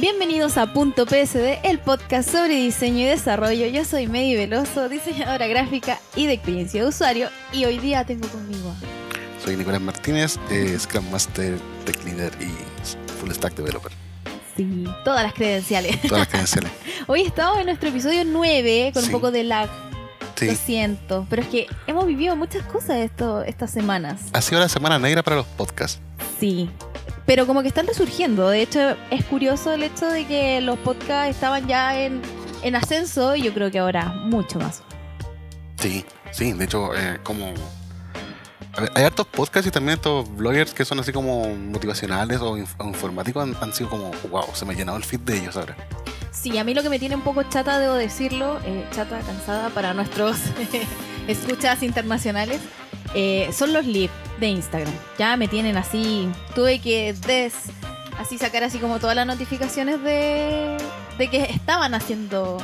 Bienvenidos a Punto PSD, el podcast sobre diseño y desarrollo. Yo soy Medi Veloso, diseñadora gráfica y de experiencia de usuario, y hoy día tengo conmigo. Soy Nicolás Martínez, eh, Scrum Master, Tech Leader y Full Stack Developer. Sí, todas las credenciales. Todas las credenciales. hoy estamos en nuestro episodio 9 con Sí. un poco de lag. Sí. Lo siento, pero es que hemos vivido muchas cosas esto, estas semanas. Ha sido la semana negra para los podcasts. Sí, pero como que están resurgiendo. De hecho, es curioso el hecho de que los podcasts estaban ya en, en ascenso y yo creo que ahora mucho más. Sí, sí, de hecho, eh, como. ver, hay hartos podcasts y también estos bloggers que son así como motivacionales o, inf- o informáticos han, han sido como, wow, se me ha llenado el feed de ellos ahora. Sí, a mí lo que me tiene un poco chata, debo decirlo, eh, chata, cansada para nuestros escuchas internacionales, eh, son los live de Instagram. Ya me tienen así, tuve que des, así sacar así como todas las notificaciones de, de que estaban haciendo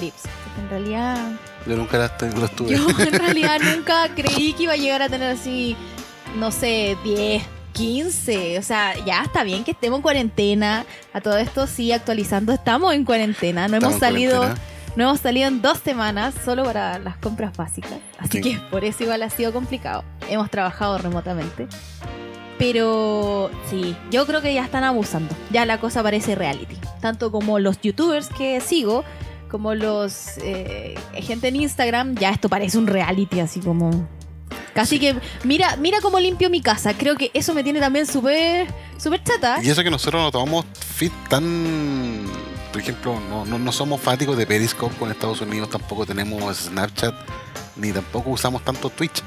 lives. Porque En realidad, Yo nunca las tuve. yo en realidad nunca creí que iba a llegar a tener así, no sé, 10, 15. O sea, ya está bien que estemos en cuarentena. A todo esto sí, actualizando, estamos en cuarentena. No Estamos hemos salido, cuarentena. No hemos salido en dos semanas solo para las compras básicas. Así Sí. que por eso igual ha sido complicado. Hemos trabajado remotamente. Pero sí, yo creo que ya están abusando. Ya la cosa parece reality. Tanto como los youtubers que sigo, como los eh, gente en Instagram, ya esto parece un reality, así como. Casi que. Mira, mira cómo limpio mi casa. Creo que eso me tiene también súper. súper chata. Y eso que nosotros no tomamos feed tan. Por ejemplo, no, no, no somos fanáticos de Periscope con Estados Unidos, tampoco tenemos Snapchat, ni tampoco usamos tanto Twitch.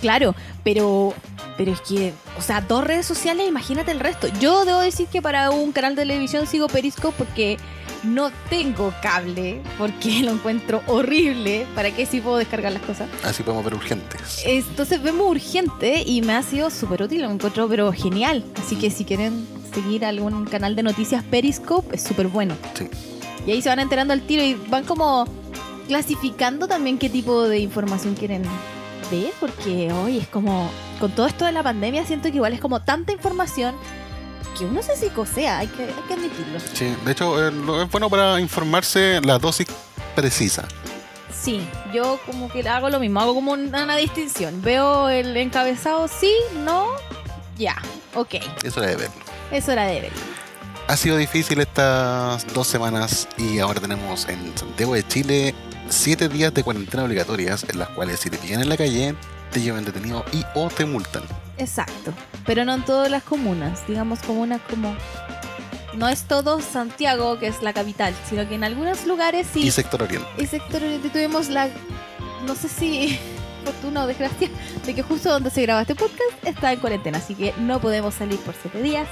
Claro, pero. Pero es que, o sea, dos redes sociales, imagínate el resto. Yo debo decir que para un canal de televisión sigo Periscope porque no tengo cable, porque lo encuentro horrible. ¿Para qué si puedo descargar las cosas? Así podemos ver urgentes. Entonces vemos urgente y me ha sido súper útil, lo encuentro pero genial. Así que si quieren seguir algún canal de noticias Periscope, es súper bueno. Sí. Y ahí se van enterando al tiro y van como clasificando también qué tipo de información quieren ver, porque hoy es como, con todo esto de la pandemia, siento que igual es como tanta información que uno se psicosea, hay que, hay que admitirlo. Sí, de hecho, eh, lo- es bueno para informarse la dosis precisa. Sí, yo como que hago lo mismo, hago como una, una distinción. Veo el encabezado, sí, no, ya, ok, Eso era de verlo. Es hora de verlo. Ha sido difícil estas dos semanas y ahora tenemos en Santiago de Chile siete días de cuarentena obligatorias en las cuales si te pillan en la calle te llevan detenido y o te multan. Exacto, pero no en todas las comunas, digamos comunas como... No es todo Santiago, que es la capital, sino que en algunos lugares sí... Y sector oriente. y sector oriente tuvimos la... No sé si fortuna o desgracia, de que justo donde se graba este podcast está en cuarentena, así que no podemos salir por siete días,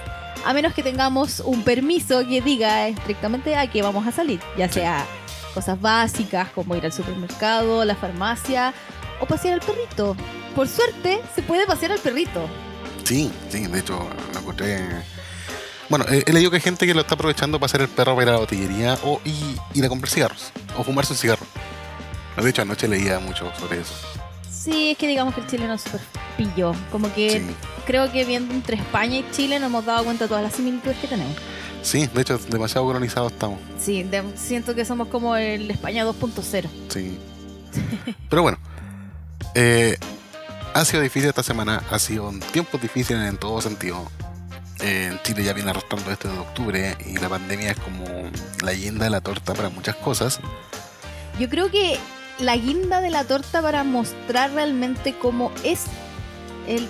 a menos que tengamos un permiso que diga estrictamente a qué vamos a salir, ya sea cosas básicas como ir al supermercado, la farmacia o pasear al perrito. Por suerte, se puede pasear al perrito. Sí, sí, de hecho lo encontré. Bueno, eh, he leído que hay gente que lo está aprovechando para hacer el perro para ir a la botillería o y, ir a comprar cigarros o fumarse un cigarro. De hecho, anoche leía mucho sobre eso. Sí, es que digamos que el chileno es súper pillo. Como que Sí, creo que viendo entre España y Chile nos hemos dado cuenta de todas las similitudes que tenemos. sí, de hecho, demasiado colonizados estamos. Sí, de- siento que somos como el España 2.0. Sí. Pero bueno, eh, ha sido difícil esta semana, ha sido un tiempo difícil en todo sentido. Eh, en Chile ya viene arrastrando esto de octubre y la pandemia es como la guinda de la torta para muchas cosas. Yo creo que la guinda de la torta para mostrar realmente cómo es el,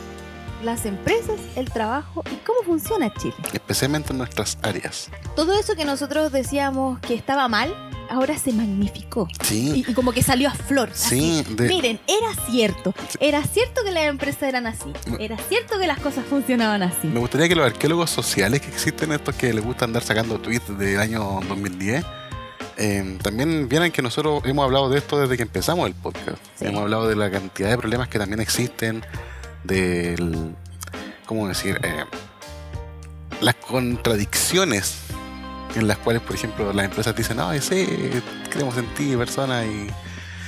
las empresas, el trabajo y cómo funciona Chile. especialmente en nuestras áreas. Todo eso que nosotros decíamos que estaba mal, ahora se magnificó. Sí, Y, y como que salió a flor. sí, de- Miren, era cierto. Era cierto que las empresas eran así. Era cierto que las cosas funcionaban así. me gustaría que los arqueólogos sociales que existen, estos que les gusta andar sacando tweets del año 2010, eh, también vieran que nosotros hemos hablado de esto desde que empezamos el podcast. Sí. Hemos hablado de la cantidad de problemas que también existen, del, ¿cómo decir? Eh, las contradicciones en las cuales, por ejemplo, las empresas dicen, no, sí, creemos en ti, persona, y,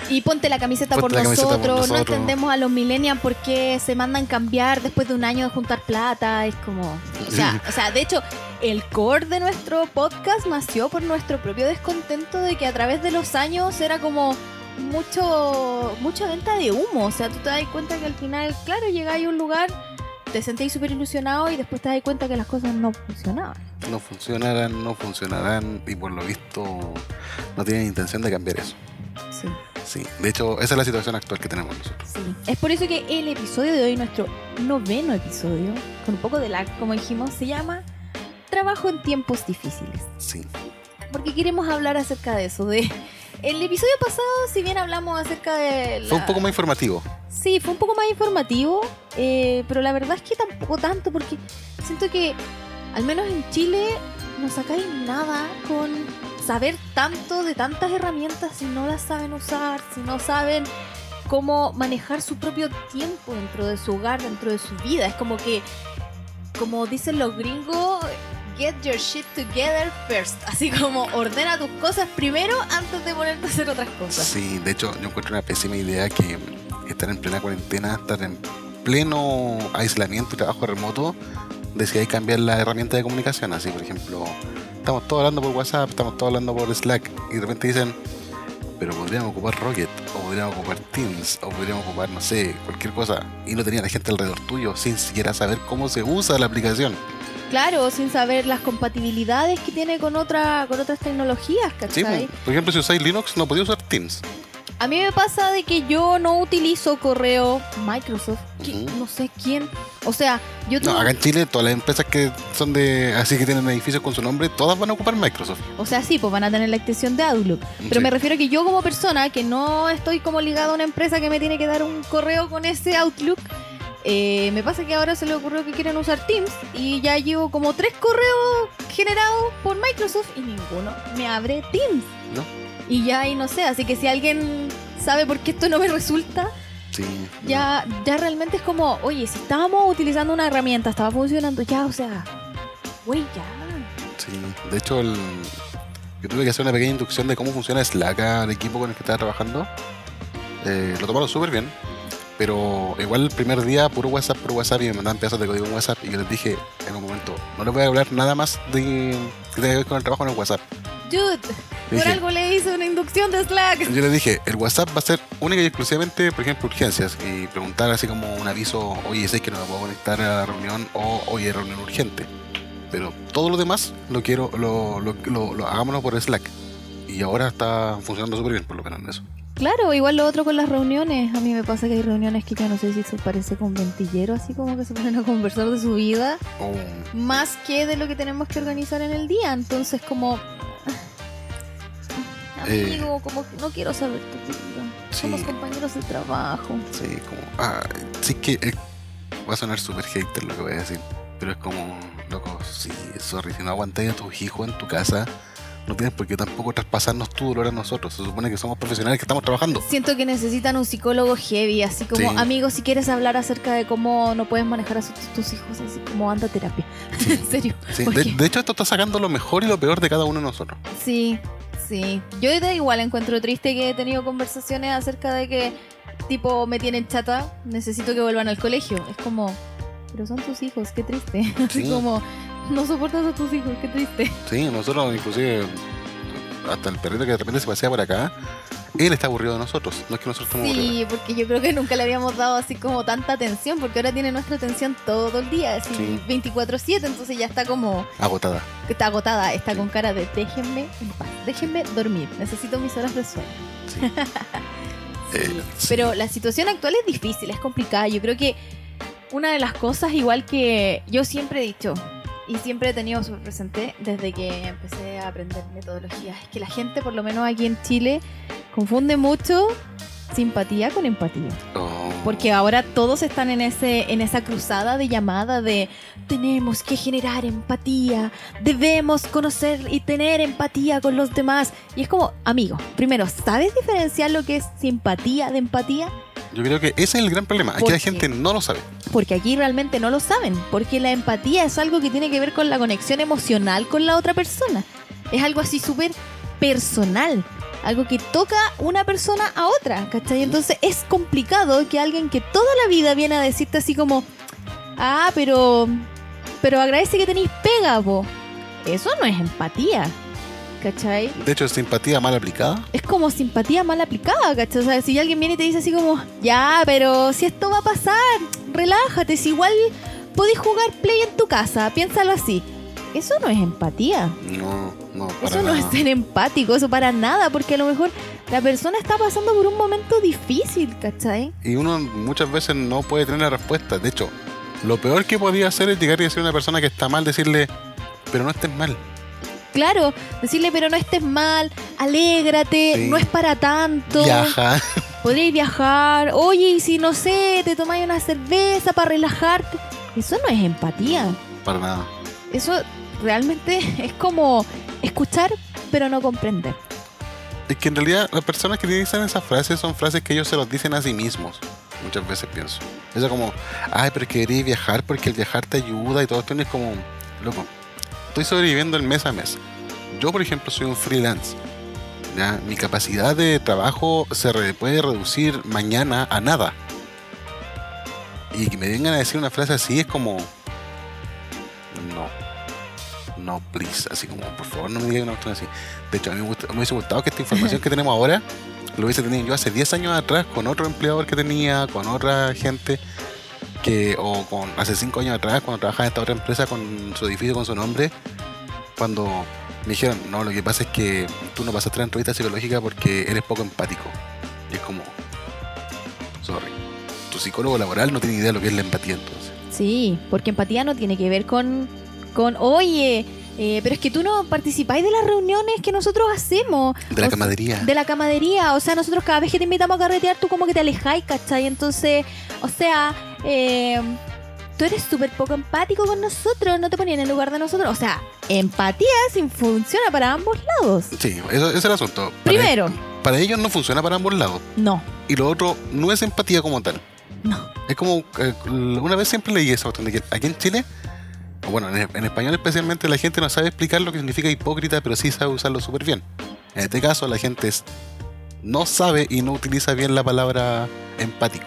Y ponte la camiseta, Ponte por, la camiseta por nosotros. No entendemos a los millennials por qué se mandan cambiar después de un año de juntar plata. Es como. O sea, o sea, de hecho, el core de nuestro podcast nació por nuestro propio descontento de que a través de los años era como mucho mucha venta de humo. O sea, tú te das cuenta que al final, claro, llegáis a un lugar, te sentéis súper ilusionado y después te das cuenta que las cosas no funcionaban. No funcionarán, no funcionarán y por lo visto no tienen intención de cambiar eso. Sí. Sí, de hecho, esa es la situación actual que tenemos nosotros. Sí, es por eso que el episodio de hoy, nuestro noveno episodio, con un poco de lag, como dijimos, se llama Trabajo en tiempos difíciles. Sí, Porque queremos hablar acerca de eso. De el episodio pasado, si bien hablamos acerca de. la- fue un poco más informativo. Sí, fue un poco más informativo, eh, pero la verdad es que tampoco tanto, porque siento que, al menos en Chile, no sacáis nada con saber tanto de tantas herramientas si no las saben usar, si no saben cómo manejar su propio tiempo dentro de su hogar, dentro de su vida. Es como que, como dicen los gringos, get your shit together first. Así como ordena tus cosas primero antes de ponerte a hacer otras cosas. Sí, de hecho, yo encuentro una pésima idea que estar en plena cuarentena, estar en pleno aislamiento y trabajo remoto, decidáis cambiar la herramienta de comunicación. Así, por ejemplo, estamos todos hablando por WhatsApp, estamos todos hablando por Slack, y de repente dicen, pero podríamos ocupar Rocket, o podríamos ocupar Teams, o podríamos ocupar, no sé, cualquier cosa, y no tenía la gente alrededor tuyo sin siquiera saber cómo se usa la aplicación. Claro, sin saber las compatibilidades que tiene con otra con otras tecnologías, Sí, ¿cachai? pues, por ejemplo, si usáis Linux, no podía usar Teams. A mí me pasa de que yo no utilizo correo Microsoft. Ujú. No sé quién. O sea, yo No, tuve- acá en Chile, todas las empresas que son de así que tienen edificios con su nombre, todas van a ocupar Microsoft. O sea, sí, pues van a tener la extensión de Outlook. Pero Sí. me refiero a que yo como persona que no estoy como ligado a una empresa que me tiene que dar un correo con ese Outlook, eh, me pasa que ahora se le ocurrió que quieren usar Teams y ya llevo como tres correos generados por Microsoft y ninguno me abre Teams. ¿No? Y ya ahí no sé, así que si alguien sabe por qué esto no me resulta, Sí. ya, ya realmente es como, oye, si estábamos utilizando una herramienta, estaba funcionando ya, o sea, güey, ya. Sí. De hecho, el- yo tuve que hacer una pequeña inducción de cómo funciona Slack al equipo con el que estaba trabajando. Eh, lo tomaron súper bien. Pero igual el primer día, puro WhatsApp, puro WhatsApp, y me mandaban pedazos de código en WhatsApp. Y yo les dije en un momento, no les voy a hablar nada más de que tenga que ver con el trabajo en el WhatsApp. Dude, por Dije- algo le hice una inducción de Slack. Yo les dije, el WhatsApp va a ser única y exclusivamente, por ejemplo, urgencias. Y preguntar así como un aviso, oye, sé que no me puedo conectar a la reunión o oye, reunión urgente. Pero todo lo demás lo quiero, lo, lo, lo- lo- hagámoslo por Slack. Y ahora está funcionando súper bien, por lo menos en eso. Claro, igual lo otro con las reuniones. A mí me pasa que hay reuniones que yo no sé si se parece con ventillero, así como que se ponen a conversar de su vida, Oh, más que de lo que tenemos que organizar en el día. Entonces, como. Eh. Como que no quiero saber tu vida. Sí. Somos compañeros de trabajo. sí, como. Ah, sí que eh, va a sonar súper hater lo que voy a decir. Pero es como, loco, sí, sorry, si no aguantáis a tus hijos en tu casa, no tienes por qué tampoco traspasarnos tu dolor a nosotros. Se supone que somos profesionales que estamos trabajando. Siento que necesitan un psicólogo heavy, así como, Sí. amigo, si quieres hablar acerca de cómo no puedes manejar a sus- tus hijos, así como anda a terapia. en serio. Sí, ¿Por de, de hecho, esto está sacando lo mejor y lo peor de cada uno de nosotros. Sí, sí. Yo igual encuentro triste que he tenido conversaciones acerca de que, tipo, me tienen chata, necesito que vuelvan al colegio. Es como, pero son tus hijos, qué triste. Así Sí. como, no soportas a tus hijos, qué triste. Sí, nosotros inclusive, hasta el perrito que de repente se pasea por acá, él está aburrido de nosotros. No es que nosotros estemos aburridos. Sí, porque yo creo que nunca le habíamos dado así como tanta atención, porque ahora tiene nuestra atención todo el día, así Sí. 24/7, entonces ya está como, Agotada. está agotada, está Sí. con cara de déjenme en paz, déjenme dormir, necesito mis horas de sueño. Sí. Eh. Pero la situación actual es difícil, es complicada. Yo creo que una de las cosas, igual que yo siempre he dicho y siempre he tenido súper presente desde que empecé a aprender metodologías, es que la gente, por lo menos aquí en Chile, confunde mucho simpatía con empatía. Oh, Porque ahora todos están en, ese, en esa cruzada de llamada de tenemos que generar empatía, debemos conocer y tener empatía con los demás. Y es como, amigo, primero, ¿sabes diferenciar lo que es simpatía de empatía? Yo creo que ese es el gran problema. Aquí ¿Por la gente no lo sabe. Porque aquí realmente no lo saben, porque la empatía es algo que tiene que ver con la conexión emocional con la otra persona. Es algo así súper personal. algo que toca una persona a otra, ¿cachai? Entonces es complicado que alguien que toda la vida viene a decirte así como, ah, pero, pero agradece que tenéis pega, po. Eso no es empatía. ¿Cachai? De hecho, es simpatía mal aplicada. Es como simpatía mal aplicada, ¿cachai? O sea, si alguien viene y te dice así como, ya, pero si esto va a pasar, relájate, si igual podés jugar play en tu casa, piénsalo así. Eso no es empatía. No, no, para Eso no es ser empático, eso para nada, porque a lo mejor la persona está pasando por un momento difícil, ¿cachai? Y uno muchas veces no puede tener la respuesta. De hecho, lo peor que podía hacer es llegar y decir a una persona que está mal, decirle, pero no estés mal. Claro, decirle, pero no estés mal, alégrate, Sí. no es para tanto. Viaja. Podríais viajar, oye, y si no sé, te tomáis una cerveza para relajarte. Eso no es empatía. para nada. Eso realmente es como escuchar, pero no comprender. Es que en realidad las personas que dicen esas frases son frases que ellos se los dicen a sí mismos. Muchas veces pienso. Eso como, ay, pero es que deberías viajar porque el viajar te ayuda y todo esto. Es como, loco, estoy sobreviviendo el mes a mes. Yo, por ejemplo, soy un freelance. ¿ya? Mi capacidad de trabajo se re- puede reducir mañana a nada. Y que me vengan a decir una frase así es como, no. No, please. Así como, por favor, no me digan una cuestión así. De hecho, a mí me, gusta- me hubiese gustado que esta información que tenemos ahora lo hubiese tenido yo hace 10 años atrás con otro empleador que tenía, con otra gente, que o con hace 5 años atrás, cuando trabajaba en esta otra empresa con su edificio, con su nombre, cuando me dijeron, no, lo que pasa es que tú no pasaste la entrevista psicológica porque eres poco empático. Y es como, sorry, tu psicólogo laboral no tiene idea de lo que es la empatía entonces. Sí, porque empatía no tiene que ver con, con oye, eh, pero es que tú no participáis de las reuniones que nosotros hacemos. De la camadería. De la camadería, o sea, nosotros cada vez que te invitamos a carretear, tú como que te alejáis, ¿cachai? Entonces, o sea, eh, tú eres súper poco empático con nosotros, no te ponías en el lugar de nosotros. O sea, empatía sí funciona para ambos lados. Sí, eso, ese es el asunto. Para- Primero, para ellos no funciona para ambos lados. no, Y lo otro no es empatía como tal. no. Es como, eh, una vez siempre leí que aquí en Chile, bueno, en, en español especialmente, la gente no sabe explicar lo que significa hipócrita, pero sí sabe usarlo súper bien. En este caso, la gente es- no sabe y no utiliza bien la palabra empático.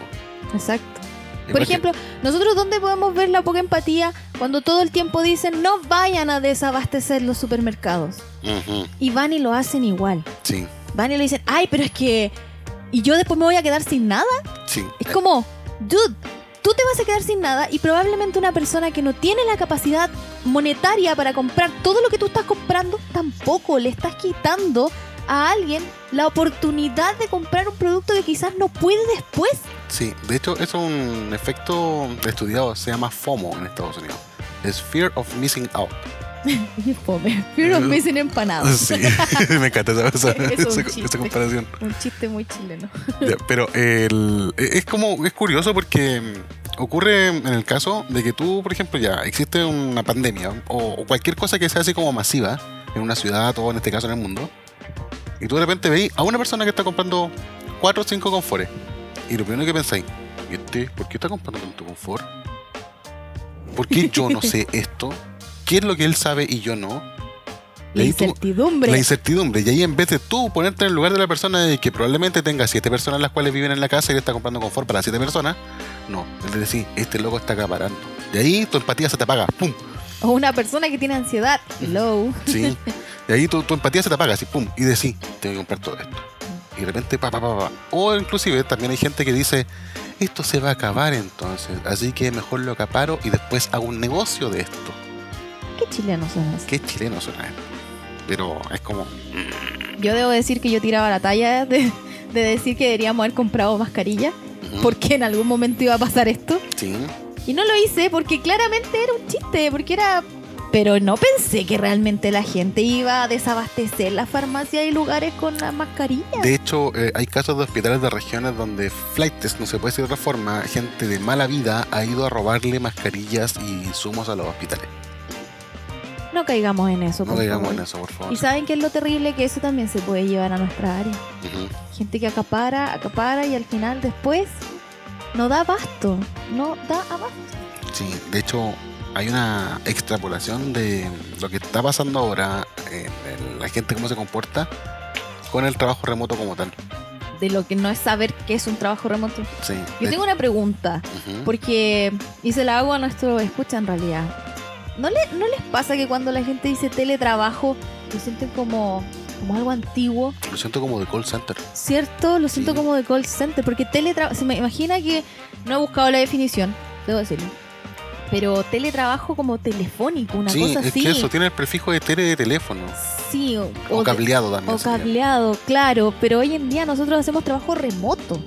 Exacto. Por ejemplo, nosotros dónde podemos ver la poca empatía cuando todo el tiempo dicen no vayan a desabastecer los supermercados. Y van y lo hacen igual. sí, Van y le dicen, ay, pero es que... ¿Y yo después me voy a quedar sin nada? sí. Es como, dude, tú te vas a quedar sin nada y probablemente una persona que no tiene la capacidad monetaria para comprar todo lo que tú estás comprando, tampoco le estás quitando a alguien la oportunidad de comprar un producto que quizás no puede después. Sí, de hecho, es un efecto estudiado, se llama FOMO en Estados Unidos. Es Fear of Missing Out. Fome. Fear of missing empanadas. Sí, me encanta esa, chiste. comparación. Un chiste muy chileno. Ya, pero el- es como, es curioso porque mm, ocurre en el caso de que tú, por ejemplo, ya existe una pandemia o, o cualquier cosa que sea así como masiva en una ciudad o en este caso en el mundo, y tú de repente veis a una persona que está comprando 4 o 5 confores, y lo primero que pensáis, ¿y este, ¿por qué está comprando tanto confort? ¿Por qué yo no sé esto? ¿Qué es lo que él sabe y yo no? La ahí tú- incertidumbre. la incertidumbre. Y ahí en vez de tú ponerte en el lugar de la persona de que probablemente tenga siete personas las cuales viven en la casa y le está comprando confort para siete personas, no. Es decir, este loco está acaparando. Y ahí tu empatía se te apaga. ¡Pum! O una persona que tiene ansiedad. Hello. Sí. Y ahí tu, tu empatía se te apaga así, ¡pum! Y decís, tengo que comprar todo esto. Y de repente, pa, pa, pa, pa. O inclusive también hay gente que dice, esto se va a acabar entonces, así que mejor lo acaparo y después hago un negocio de esto. ¿Qué chileno son esos? Qué chileno suena esto. Pero es como, Yo debo decir que yo tiraba la talla de, de decir que deberíamos haber comprado mascarilla porque en algún momento iba a pasar esto. sí. Y no lo hice porque claramente era un chiste, porque era... Pero no pensé que realmente la gente iba a desabastecer las farmacias y lugares con las mascarillas. De hecho, eh, hay casos de hospitales de regiones donde flights, no se puede decir de otra forma, gente de mala vida ha ido a robarle mascarillas y insumos a los hospitales. No caigamos en eso, No por favor. en eso, por favor. Y saben que es lo terrible que eso también se puede llevar a nuestra área. Gente que acapara, acapara y al final después no da abasto. No da abasto. Sí, de hecho, hay una extrapolación de lo que está pasando ahora, en la gente cómo se comporta, con el trabajo remoto como tal. De lo que no es saber qué es un trabajo remoto. Sí. Yo tengo una pregunta, porque, y se la hago a nuestro escucha en realidad. ¿No, le, ¿No les pasa que cuando la gente dice teletrabajo, lo sienten como, como algo antiguo? Lo siento como de call center. ¿Cierto? Lo siento Sí. como de call center, porque teletrabajo, se me imagina que no he buscado la definición, debo decirlo. Pero teletrabajo como telefónico, una sí, cosa es así. que eso tiene el prefijo de tele de teléfono. Sí, o, O, de- cableado también. o sería. cableado, claro, pero hoy en día nosotros hacemos trabajo remoto,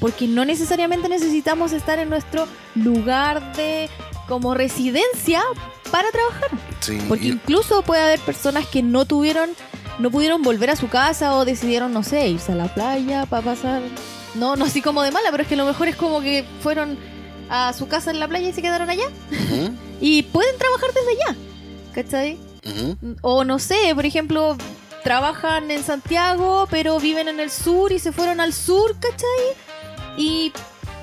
porque no necesariamente necesitamos estar en nuestro lugar de como residencia para trabajar, Sí, porque y- incluso puede haber personas que no tuvieron, no pudieron volver a su casa o decidieron, no sé, irse a la playa para pasar, no, no así como de mala, pero es que lo mejor es como que fueron a su casa en la playa y se quedaron allá y pueden trabajar desde allá, ¿cachai? ujú. O no sé, por ejemplo, trabajan en Santiago, pero viven en el sur y se fueron al sur, ¿cachai? Y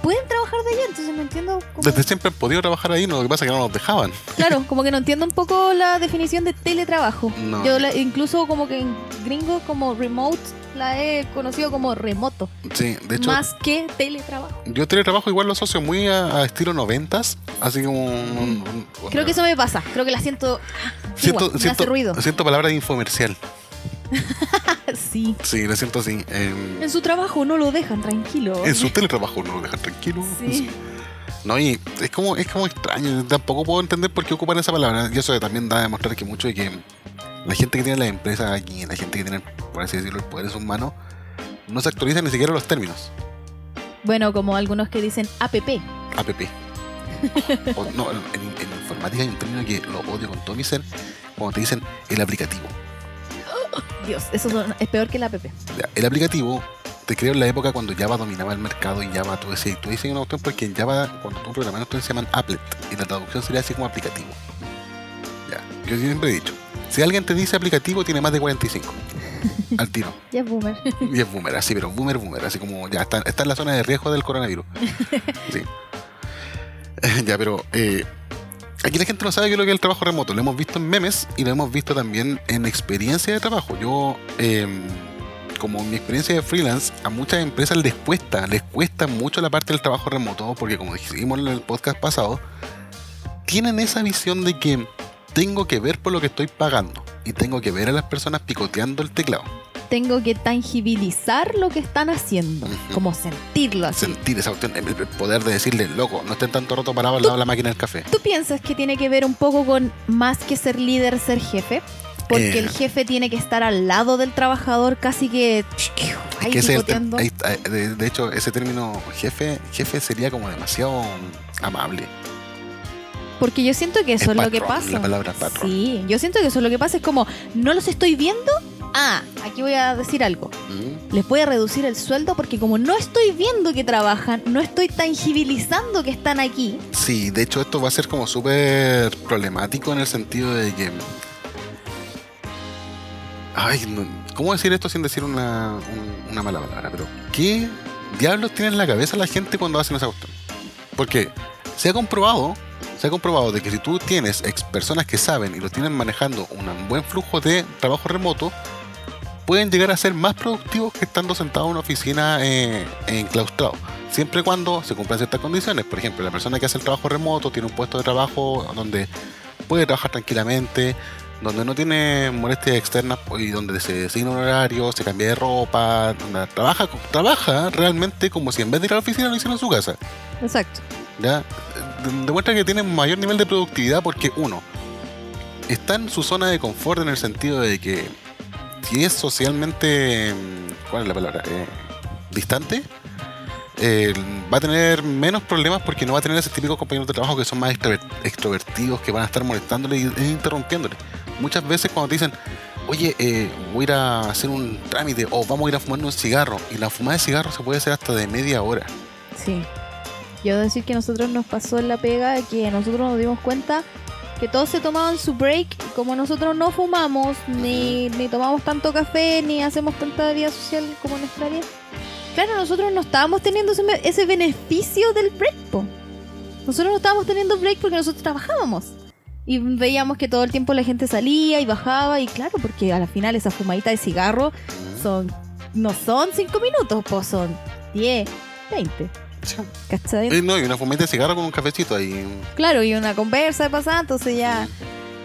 pueden trabajar de allá, entonces no entiendo. cómo- Desde siempre han podido trabajar ahí, no, lo que pasa es que no nos dejaban. Claro, como que no entiendo un poco la definición de teletrabajo. No. Yo la- incluso como que en gringo como remote la he conocido como remoto, Sí, de hecho, más que teletrabajo. yo teletrabajo igual lo asocio muy a, a estilo noventas, así como... un- un- Creo que eso me pasa, creo que la siento siento, antigua, me siento, hace ruido. siento palabra de infomercial. sí. Sí, la siento así. em, En su trabajo no lo dejan tranquilo. en su teletrabajo no lo dejan tranquilo. Sí. No, y es como, es como extraño. Tampoco puedo entender por qué ocupan esa palabra. Y eso también da a demostrar que mucho de que la gente que tiene las empresas aquí, la gente que tiene, por así decirlo, el poder en sus manos, no se actualizan ni siquiera los términos. Bueno, como algunos que dicen APP. APP. O, no, en, en informática hay un término que lo odio con todo mi ser, cuando te dicen el aplicativo. Dios, eso son- es peor que el APP. El aplicativo te creo en la época cuando Java dominaba el mercado y Java tú decías, tú dices una cuestión porque en Java cuando tú programas tú se llaman applet y la traducción sería así como aplicativo. Ya, yo siempre he dicho, si alguien te dice aplicativo tiene más de 45 al tiro. Ya es boomer. Y es boomer, así, pero boomer, boomer, así como ya está, está en la zona de riesgo del coronavirus. Sí. ya, pero eh, aquí la gente no sabe qué es lo que es el trabajo remoto. Lo hemos visto en memes y lo hemos visto también en experiencia de trabajo. Yo, eh, como mi experiencia de freelance, a muchas empresas les cuesta, les cuesta mucho la parte del trabajo remoto, porque como dijimos en el podcast pasado, tienen esa visión de que tengo que ver por lo que estoy pagando y tengo que ver a las personas picoteando el teclado. Tengo que tangibilizar lo que están haciendo, como sentirlo así. sentir esa cuestión, el poder de decirle, loco, no estén tanto rato parados al lado de la máquina del café. ¿Tú piensas que tiene que ver un poco con más que ser líder, ser jefe? Porque Eh. el jefe tiene que estar al lado del trabajador, casi que ahí Que el ahí eh, de, hecho, ese término jefe, jefe sería como demasiado amable. Porque yo siento que eso Es es, lo que pasa. la palabra patrón. Sí, yo siento que eso es lo que pasa. Es como, no los estoy viendo. Ah, aquí voy a decir algo. Mm, Les voy a reducir el sueldo porque como no estoy viendo que trabajan, no estoy tangibilizando que están aquí. Sí, de hecho esto va a ser como súper problemático en el sentido de que... Ay, no- ¿cómo decir esto sin decir una, un- una mala palabra? Pero, ¿qué diablos tiene en la cabeza la gente cuando hacen esa cuestión? Porque se ha comprobado, se ha comprobado de que si tú tienes ex personas que saben y lo tienen manejando un buen flujo de trabajo remoto, pueden llegar a ser más productivos que estando sentados en una oficina eh, enclaustrado. Siempre y cuando se cumplan ciertas condiciones. Por ejemplo, la persona que hace el trabajo remoto tiene un puesto de trabajo donde puede trabajar tranquilamente, donde no tiene molestias externas y donde se designa un horario, se cambia de ropa, trabaja, trabaja realmente como si en vez de ir a la oficina lo hiciera en su casa. Exacto. ¿ya? De- Demuestra que tiene un mayor nivel de productividad porque uno está en su zona de confort en el sentido de que si es socialmente ¿cuál es la palabra? Eh, distante eh, va a tener menos problemas porque no va a tener esos típicos compañeros de trabajo que son más extrover- extrovertidos que van a estar molestándole e interrumpiéndole muchas veces cuando te dicen oye eh, voy a ir a hacer un trámite o vamos a ir a fumar un cigarro y la fumada de cigarro se puede hacer hasta de media hora Sí. Yo decir que a nosotros nos pasó en la pega que nosotros nos dimos cuenta que todos se tomaban su break y como nosotros no fumamos, ni, ni tomamos tanto café, ni hacemos tanta vida social como nuestra vida. Claro, nosotros no estábamos teniendo ese, ese beneficio del break, po. Nosotros no estábamos teniendo break porque nosotros trabajábamos. Y veíamos que todo el tiempo la gente salía y bajaba, y claro, porque a la final esa fumadita de cigarro son no son 5 minutos, pues son 10, 20. Sí. ¿Cachai? Eh, no, y una fumita de cigarro con un cafecito ahí. Claro, y una conversa de pasada, entonces ya.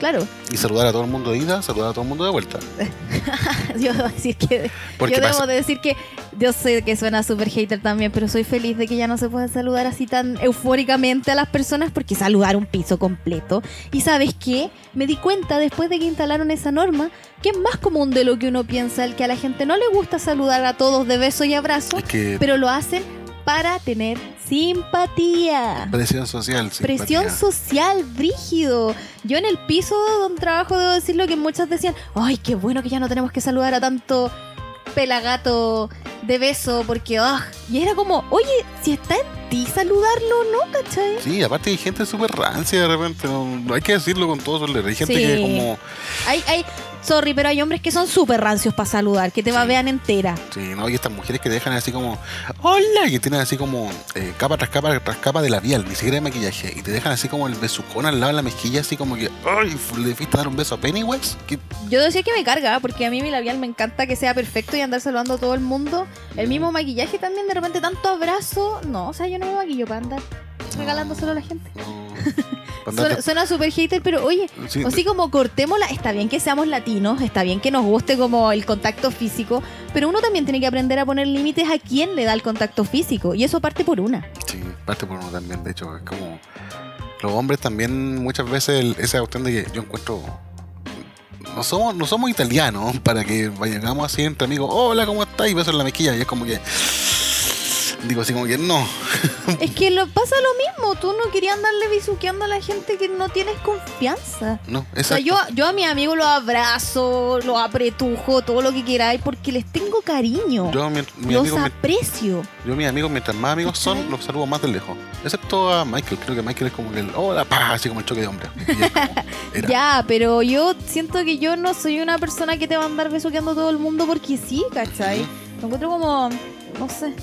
Claro, Y saludar a todo el mundo de ida, saludar a todo el mundo de vuelta. yo debo decir que. Porque yo debo pasa- decir que. Yo sé que suena súper hater también, pero soy feliz de que ya no se pueda saludar así tan eufóricamente a las personas, porque saludar un piso completo. Y sabes qué? Me di cuenta después de que instalaron esa norma que es más común de lo que uno piensa, el que a la gente no le gusta saludar a todos de beso y abrazo, Es que pero lo hacen para tener simpatía. presión social, Presión social, brígido. Yo en el piso donde trabajo debo decirlo que muchas decían, ay, qué bueno que ya no tenemos que saludar a tanto pelagato de beso, porque, ah, y era como, oye, si está en ti saludarlo, ¿no? ¿Cachai? Sí, aparte hay gente súper rancia de repente, no, no hay que decirlo con todo su. Hay gente Sí. que como, Hay, hay, sorry, pero hay hombres que son súper rancios para saludar, que te Sí. babean entera. sí, no, y estas mujeres que dejan así como, hola, y que tienen así como eh, capa tras capa tras capa de labial, ni siquiera de maquillaje, y te dejan así como el besucón al lado de la mejilla, así como que, ay, le fuiste a dar un beso a Pennywise. Que, Yo decía que me carga, porque a mí mi labial me encanta que sea perfecto y andar saludando a todo el mundo. El mismo maquillaje también, de repente tanto abrazo. No, o sea, yo no maquillo para andar regalándoselo a la gente. no, Suena, suena súper hater, pero oye, sí, así como cortémosla, está bien que seamos latinos, está bien que nos guste como el contacto físico, pero uno también tiene que aprender a poner límites a quién le da el contacto físico, y eso parte por una. Sí, parte por uno también, de hecho, es como los hombres también muchas veces el- esa cuestión de que yo encuentro no somos no somos italianos para que vayamos así entre amigos, hola, ¿cómo estás? Y beso en la mejilla y es como que digo así como que no, es que lo pasa lo mismo, tú no querías andarle bisuqueando a la gente que no tienes confianza. no, O sea, exacto. yo, yo a mis amigos los abrazo, los apretujo, todo lo que queráis, porque les tengo cariño. Yo, mi, mi los amigo, mi- aprecio. yo mis amigos, mientras más amigos son, los saludo más de lejos. Excepto a Michael, creo que Michael es como que el hola, pa, así como el choque de hombres. Era. Ya, pero yo siento que yo no soy una persona que te va a andar besuqueando a todo el mundo porque sí, ¿cachai? Lo encuentro como, no sé.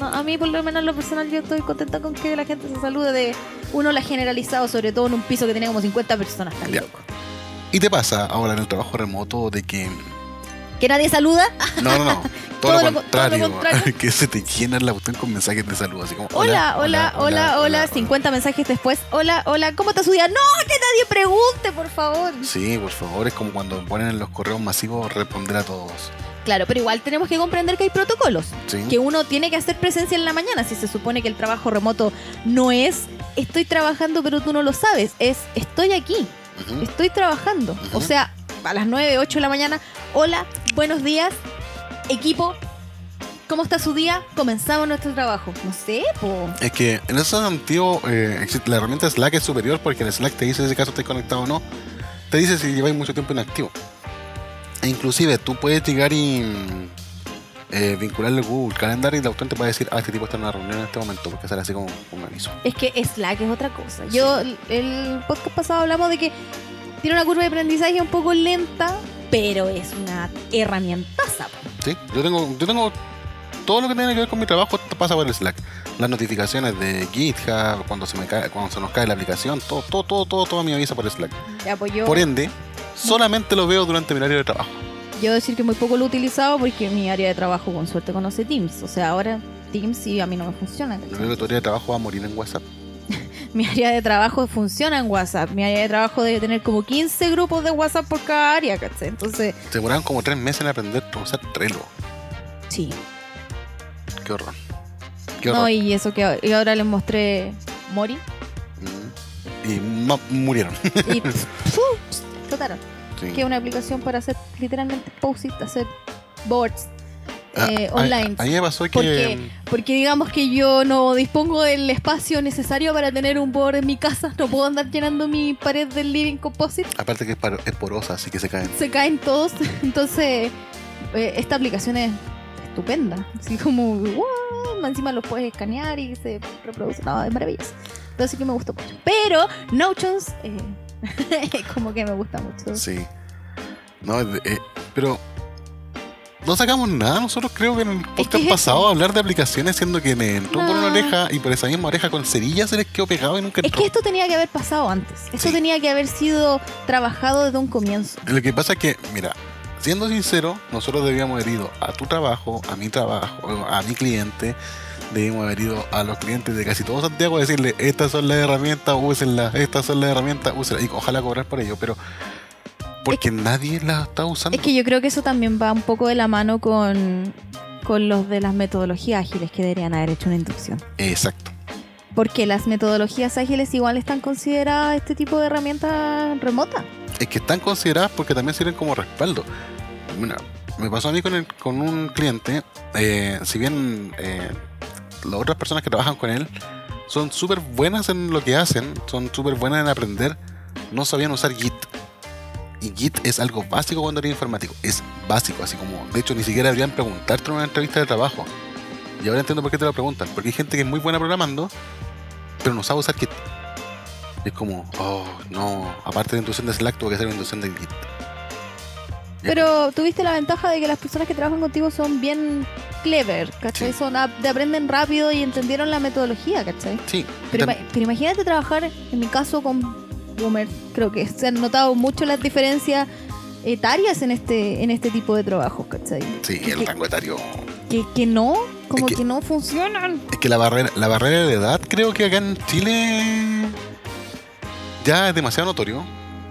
No, a mí, por lo menos en lo personal, yo estoy contenta con que la gente se salude de uno la generalizado, sobre todo en un piso que tenía como 50 personas. tan Ya. ¿Y te pasa ahora en el trabajo remoto de que ¿Que nadie saluda? No, no, no. Todo, Todo lo contrario. todo lo contrario. que se te llena la botón con mensajes de salud. Así como, Hola, hola, hola, hola, 50 mensajes después. Hola, hola, ¿cómo está su día? No, que nadie pregunte, por favor. Sí, por favor, es como cuando ponen en los correos masivos responder a todos. Claro, pero igual tenemos que comprender que hay protocolos. Sí. que uno tiene que hacer presencia en la mañana. Si se supone que el trabajo remoto no es estoy trabajando pero tú no lo sabes, es estoy aquí, estoy trabajando. O sea, a las 9, 8 de la mañana, hola, buenos días, equipo, ¿cómo está su día? Comenzamos nuestro trabajo. No sé, po. Es que en ese sentido, eh, la herramienta Slack es superior porque en Slack te dice si acaso estás conectado o no. Te dice si lleváis mucho tiempo inactivo. E inclusive tú puedes llegar y eh, vincularle Google Calendar y la autor te puede decir, ah, este tipo está en una reunión en este momento, porque sale así como un aviso. Es que Slack es otra cosa. Yo, el podcast pasado hablamos de que tiene una curva de aprendizaje un poco lenta, pero es una herramientaza. Sí, yo tengo, yo tengo todo lo que tiene que ver con mi trabajo pasa por el Slack. Las notificaciones de GitHub, cuando se me cae, cuando se nos cae la aplicación, todo, todo, todo, todo, todo me avisa por Slack. Ya, pues yo... Por ende, solamente lo veo durante mi horario de trabajo. Yo decir que muy poco lo he utilizado porque mi área de trabajo con suerte conoce Teams. O sea, ahora Teams sí a mí no me funciona. Yo creo que tu área de trabajo va a morir en WhatsApp. Mi área de trabajo funciona en WhatsApp. Mi área de trabajo debe tener como 15 grupos de WhatsApp por cada área, ¿cachai? Entonces, Se demoraron como tres meses en aprender a usar Trello. sí. Qué horror. Qué No, horror. y eso que y ahora les mostré Mori Mm. Y murieron. y explotaron. Sí. Que es una aplicación para hacer literalmente post hacer boards Ah, eh, a- online. A, mí me pasó que. Porque, porque digamos que yo no dispongo del espacio necesario para tener un board en mi casa. No puedo andar llenando mi pared del living composite. Aparte que es, es porosa, así que se caen. Se caen todos. Entonces, eh, esta aplicación es estupenda. Así como, wow, encima los puedes escanear y se reproduce. No, es maravilloso. Entonces sí que me gustó mucho. Pero Notions, eh, como que me gusta mucho. Sí. No, eh, eh, pero. No sacamos nada, nosotros creo que en el podcast que es pasado a hablar de aplicaciones, siendo que me entró por una oreja y por esa misma oreja con cerillas se les quedó pegado y nunca Es entró. que esto tenía que haber pasado antes. Esto Sí. tenía que haber sido trabajado desde un comienzo. Lo que pasa es que, mira, siendo sincero, nosotros debíamos haber ido a tu trabajo, a mi trabajo, a mi cliente, debíamos haber ido a los clientes de casi todo Santiago a decirle, estas son las herramientas, úsenlas, estas son las herramientas, úsenlas, y ojalá cobrar por ello, pero porque nadie las está usando. Es que yo creo que eso también va un poco de la mano con, con los de las metodologías ágiles que deberían haber hecho una inducción. Exacto. Porque las metodologías ágiles igual están consideradas este tipo de herramientas remotas. Es que están consideradas porque también sirven como respaldo. Mira, me pasó a mí con, con un cliente, eh, si bien eh, las otras personas que trabajan con él son súper buenas en lo que hacen, son súper buenas en aprender, no sabían usar Git. Y Git es algo básico cuando eres informático. Es básico, así como, de hecho, ni siquiera deberían preguntarte en una entrevista de trabajo. Y ahora entiendo por qué te lo preguntan. Porque hay gente que es muy buena programando, pero no sabe usar Git. Es como, oh, no, aparte de inducción de Slack, tuve que hacer una inducción de Git. Pero tuviste la ventaja de que las personas que trabajan contigo son bien clever, ¿cachai? Son, te aprenden rápido y entendieron la metodología, ¿cachai? Sí. Pero, pero imagínate trabajar, en mi caso, con Boomer. Creo que se han notado mucho las diferencias etarias en este en este tipo de trabajos, ¿cachai? Sí, el rango etario. Que, que no, como que, no funcionan. Es que la barrera, la barrera de edad creo que acá en Chile ya es demasiado notorio.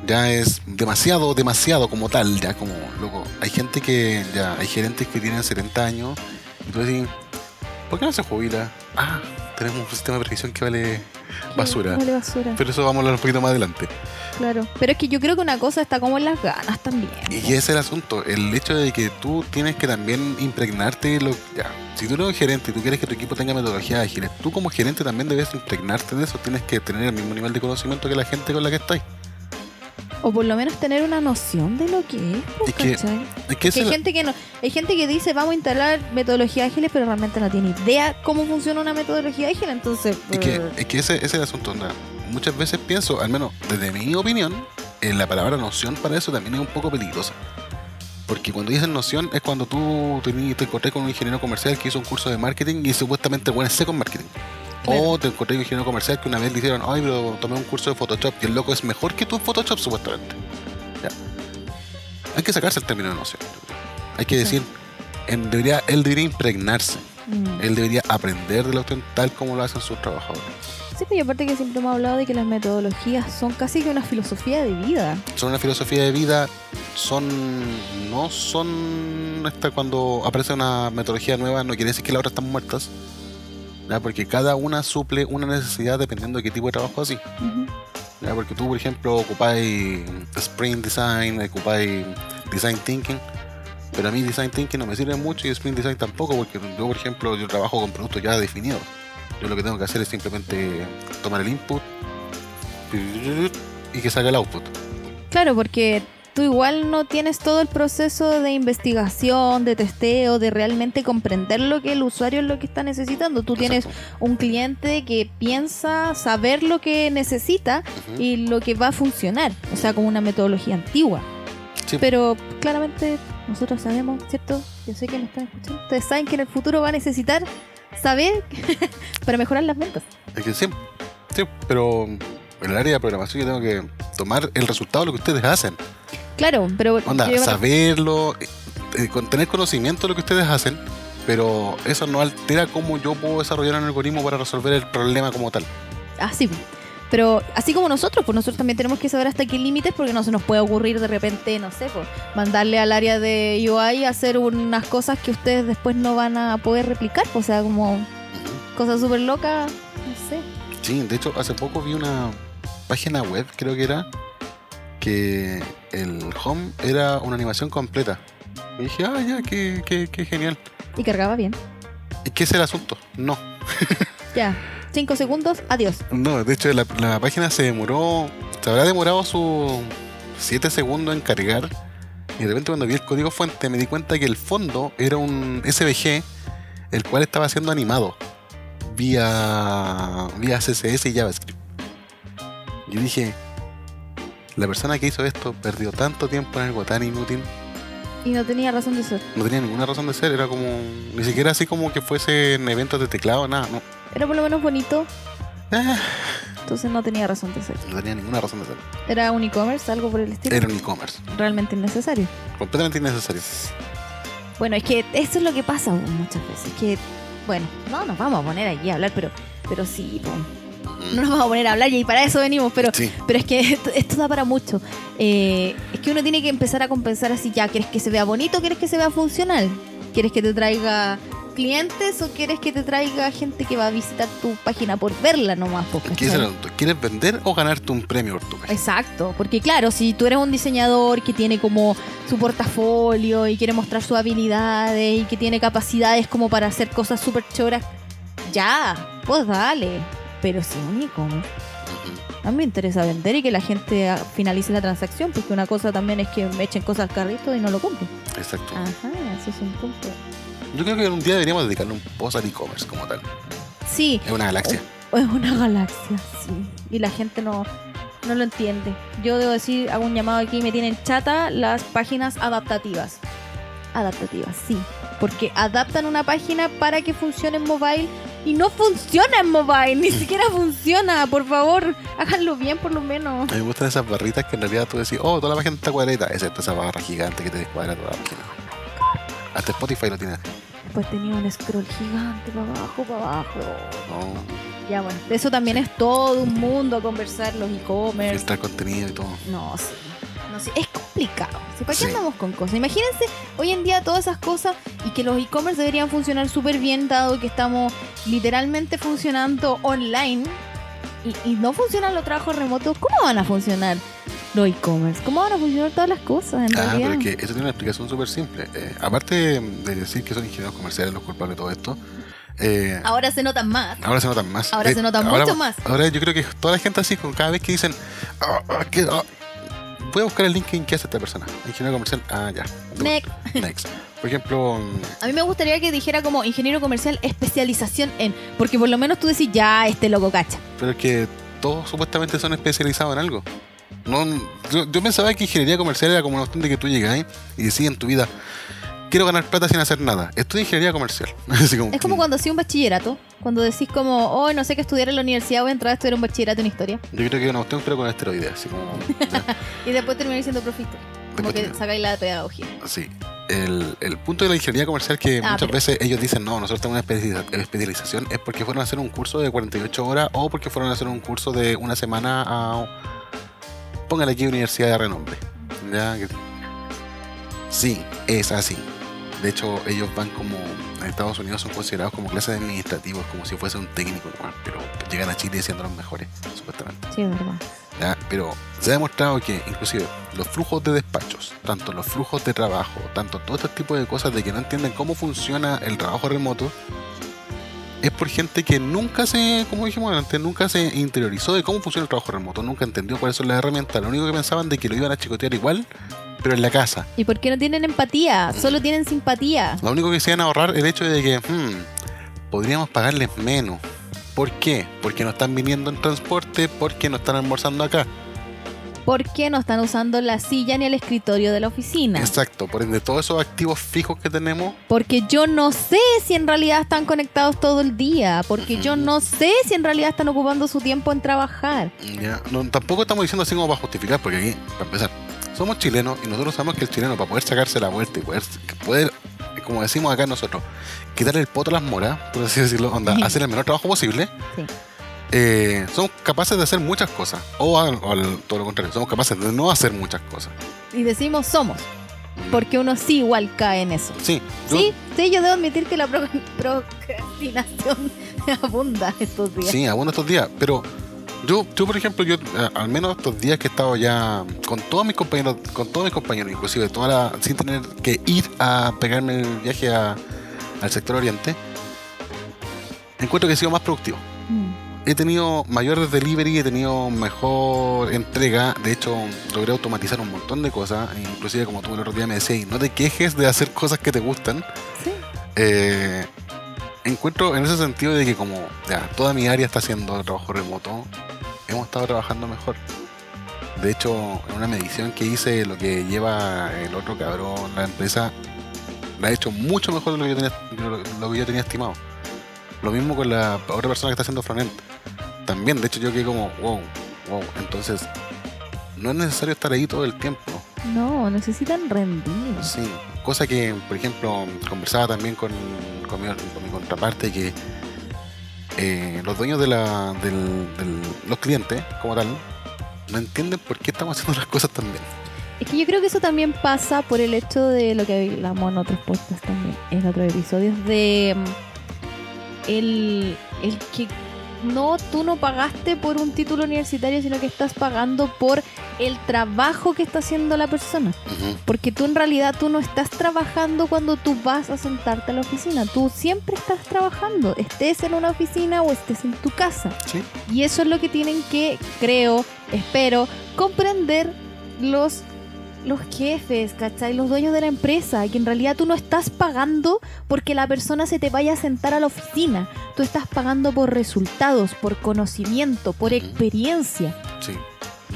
Ya es demasiado, demasiado como tal, ya como, loco. Hay gente que, ya, hay gerentes que tienen 70 años. Y tú decís, ¿por qué no se jubila? Ah, tenemos un sistema de previsión que vale basura. Vale basura. Pero eso vamos a hablar un poquito más adelante. Claro, pero es que yo creo que una cosa está como en las ganas también. Y ese es el asunto, el hecho de que tú tienes que también impregnarte lo ya. Si tú eres un gerente y tú quieres que tu equipo tenga metodologías ágiles, tú como gerente también debes impregnarte de eso, tienes que tener el mismo nivel de conocimiento que la gente con la que estás. O por lo menos tener una noción de lo que es. Es que, es que hay, gente que no, hay gente que dice vamos a instalar metodologías ágiles, pero realmente no tiene idea cómo funciona una metodología ágil, entonces... Es que, es que ese, ese es el asunto. Muchas veces pienso, al menos desde mi opinión, en la palabra noción para eso también es un poco peligrosa. Porque cuando dicen noción es cuando tú te, te encontré con un ingeniero comercial que hizo un curso de marketing y supuestamente bueno es con marketing. O te encontré con un ingeniero comercial que una vez le dijeron, ay, pero tomé un curso de Photoshop y el loco es mejor que tú en Photoshop, supuestamente. Ya. Hay que sacarse el término de noción. Hay que decir, él debería, él debería impregnarse. Mm. Él debería aprender de la opción tal como lo hacen sus trabajadores. Sí, pero aparte que siempre hemos hablado de que las metodologías son casi que una filosofía de vida. Son una filosofía de vida, son no son hasta cuando aparece una metodología nueva, no quiere decir que las otras están muertas porque cada una suple una necesidad dependiendo de qué tipo de trabajo así. Porque tú, por ejemplo, ocupáis Spring Design, ocupáis Design Thinking, pero a mí Design Thinking no me sirve mucho y Spring Design tampoco, porque yo, por ejemplo, yo trabajo con productos ya definidos. Yo lo que tengo que hacer es simplemente tomar el input y que salga el output. Claro, porque tú igual no tienes todo el proceso de investigación, de testeo, de realmente comprender lo que el usuario es lo que está necesitando. Tú tienes un cliente que piensa saber lo que necesita y lo que va a funcionar, o sea, como una metodología antigua. Pero claramente nosotros sabemos, ¿cierto? Yo sé que me están escuchando. Ustedes saben que en el futuro va a necesitar saber para mejorar las ventas. Es que sí, sí, pero en el área de programación yo tengo que tomar el resultado de lo que ustedes hacen. Claro, pero... Onda, saberlo, eh, tener conocimiento de lo que ustedes hacen, pero eso no altera cómo yo puedo desarrollar un algoritmo para resolver el problema como tal. Ah, sí. Pero así como nosotros, pues nosotros también tenemos que saber hasta qué límites, porque no se nos puede ocurrir de repente, no sé, pues, mandarle al área de UI a hacer unas cosas que ustedes después no van a poder replicar, pues, o sea, como cosas súper locas, no sé. Sí, de hecho, hace poco vi una página web, creo que era, que el home era una animación completa. Y dije, ah, ya, qué, qué, genial. ¿Y cargaba bien? ¿Y qué es el asunto? No. ya, cinco segundos, adiós. No, de hecho la, la página se demoró, se habrá demorado sus siete segundos en cargar. Y de repente cuando vi el código fuente me di cuenta que el fondo era un SVG, el cual estaba siendo animado vía, vía CSS y JavaScript. Yo dije, la persona que hizo esto perdió tanto tiempo en algo tan inútil. Y no tenía razón de ser. No tenía ninguna razón de ser, era como. Ni siquiera así como que fuese en eventos de teclado, nada, no. Era por lo menos bonito. Ah, Entonces no tenía razón de ser. No tenía ninguna razón de ser. Era un e-commerce, algo por el estilo. Era un e-commerce. Realmente innecesario. Completamente innecesario. Bueno, es que eso es lo que pasa muchas veces. Que, bueno, no nos vamos a poner aquí a hablar, pero, pero sí, pues, no nos vamos a poner a hablar y para eso venimos, pero, pero es que esto, da para mucho. Eh, es que uno tiene que empezar a compensar así, ya, ¿quieres que se vea bonito? ¿Quieres que se vea funcional? ¿Quieres que te traiga clientes o quieres que te traiga gente que va a visitar tu página por verla nomás? ¿Quieres vender o ganarte un premio por tu página? Exacto, porque claro, si tú eres un diseñador que tiene como su portafolio y quiere mostrar sus habilidades y que tiene capacidades como para hacer cosas súper choras, ya, pues dale pero si un e-commerce. A mí me interesa vender y que la gente finalice la transacción, porque una cosa también es que me echen cosas al carrito y no lo compren. Exacto. Ajá, eso es un punto. Yo creo que un día deberíamos dedicarle un post al e-commerce como tal. Sí. Es una galaxia. Es una galaxia, sí. Y la gente no, no lo entiende. Yo debo decir, hago un llamado aquí, me tienen chata las páginas adaptativas. Adaptativas, sí. Porque adaptan una página para que funcione en mobile y no funciona en mobile, ni siquiera funciona, por favor, háganlo bien por lo menos. A mí me gustan esas barritas que en realidad tú decís, oh, toda la página está cuadradita, excepto esa barra gigante que te descuadra toda la página. Hasta Spotify lo tiene Pues tenía un scroll gigante para abajo, para abajo. No. Ya bueno, eso también es todo un mundo a conversar, los e-commerce. Filtrar contenido y todo. No, sí es complicado. ¿Para qué andamos con cosas? Imagínense hoy en día todas esas cosas y que los e-commerce deberían funcionar súper bien dado que estamos literalmente funcionando online y, no funcionan los trabajos remotos. ¿Cómo van a funcionar los e-commerce? ¿Cómo van a funcionar todas las cosas? En ah, pero es que eso tiene una explicación súper simple. Eh, aparte de decir que son ingenieros comerciales los culpables de todo esto, eh, ahora se notan más. Ahora se notan más. Ahora se notan mucho más. Ahora yo creo que toda la gente así, con cada vez que dicen, ah, ah, voy a buscar el link en qué hace esta persona. Ingeniero comercial. Ah, ya. Next. Next. Por ejemplo. A mí me gustaría que dijera como ingeniero comercial especialización en. Porque por lo menos tú decís, ya, este loco cacha. Pero es que todos supuestamente son especializados en algo. No, yo, pensaba que ingeniería comercial era como una cuestión de que tú llegas y decís en tu vida, quiero ganar plata sin hacer nada. Estudio ingeniería comercial. es como cuando hacía un bachillerato. Cuando decís como, oh, no sé qué estudiar en la universidad, voy a entrar a estudiar un bachillerato en historia. Yo creo que es una cuestión, pero con esteroides. Así como, y después termináis siendo profesor. Como que sacáis la pedagogía. Sí. El, el, punto de la ingeniería comercial que ah, muchas veces ellos dicen, no, nosotros tenemos una especialización, es porque fueron a hacer un curso de 48 horas o porque fueron a hacer un curso de una semana a... Póngale aquí universidad de renombre. ¿Ya? Sí, es así. De hecho, ellos van como en Estados Unidos son considerados como clases administrativos, como si fuese un técnico pero llegan a Chile siendo los mejores, supuestamente. Sí, es verdad. Pero se ha demostrado que inclusive los flujos de despachos, tanto los flujos de trabajo, tanto todo este tipo de cosas de que no entienden cómo funciona el trabajo remoto, es por gente que nunca se, como dijimos antes, nunca se interiorizó de cómo funciona el trabajo remoto, nunca entendió cuáles son las herramientas, lo único que pensaban de que lo iban a chicotear igual pero en la casa. ¿Y por qué no tienen empatía? Solo tienen simpatía. Lo único que se van a ahorrar el hecho de que hmm, podríamos pagarles menos. ¿Por qué? Porque no están viniendo en transporte, porque no están almorzando acá. Porque no están usando la silla ni el escritorio de la oficina. Exacto, por ende, todos esos activos fijos que tenemos. Porque yo no sé si en realidad están conectados todo el día. Porque yo no sé si en realidad están ocupando su tiempo en trabajar. Ya, no, tampoco estamos diciendo así como para justificar, porque aquí, para empezar, somos chilenos y nosotros sabemos que el chileno para poder sacarse la vuelta y poder, poder como decimos acá nosotros, quitarle el poto a las moras, por así decirlo, onda, hacer el menor trabajo posible, eh, somos capaces de hacer muchas cosas. O, todo lo contrario, somos capaces de no hacer muchas cosas. Y decimos somos. Mm. Porque uno sí igual cae en eso. Sí. sí, sí, yo debo admitir que la procrastinación abunda estos días. Sí, abunda estos días. Pero yo, yo, por ejemplo, yo eh, al menos estos días que he estado ya con todos mis compañeros, con todos mis compañeros, inclusive toda la, sin tener que ir a pegarme el viaje al sector oriente, encuentro que he sido más productivo. Mm. He tenido mayores delivery, he tenido mejor entrega. De hecho, logré automatizar un montón de cosas. Inclusive, como tú el otro día me decías, no te quejes de hacer cosas que te gustan. Sí. Eh, encuentro en ese sentido de que como ya toda mi área está haciendo trabajo remoto, hemos estado trabajando mejor. De hecho, en una medición que hice, lo que lleva el otro cabrón, la empresa, la ha hecho mucho mejor de lo que yo tenía, lo que yo tenía estimado. Lo mismo con la otra persona que está haciendo frontend. también. De hecho, yo quedé como, wow, wow. Entonces, no es necesario estar ahí todo el tiempo. No, necesitan rendir. Sí, cosa que, por ejemplo, conversaba también con, mi, con mi contraparte que eh, los dueños de la, del, los clientes, como tal, no entienden por qué estamos haciendo las cosas tan bien. Es que yo creo que eso también pasa por el hecho de lo que hablamos en otros podcasts también, en otros episodios, de mm, el, el que no, tú no pagaste por un título universitario, sino que estás pagando por el trabajo que está haciendo la persona. Porque tú en realidad tú no estás trabajando cuando tú vas a sentarte a la oficina. Tú siempre estás trabajando, estés en una oficina o estés en tu casa. Y eso es lo que tienen que, creo, espero, comprender los los jefes, ¿cachai? Los dueños de la empresa, que en realidad tú no estás pagando porque la persona se te vaya a sentar a la oficina. Tú estás pagando por resultados, por conocimiento, por experiencia. Sí.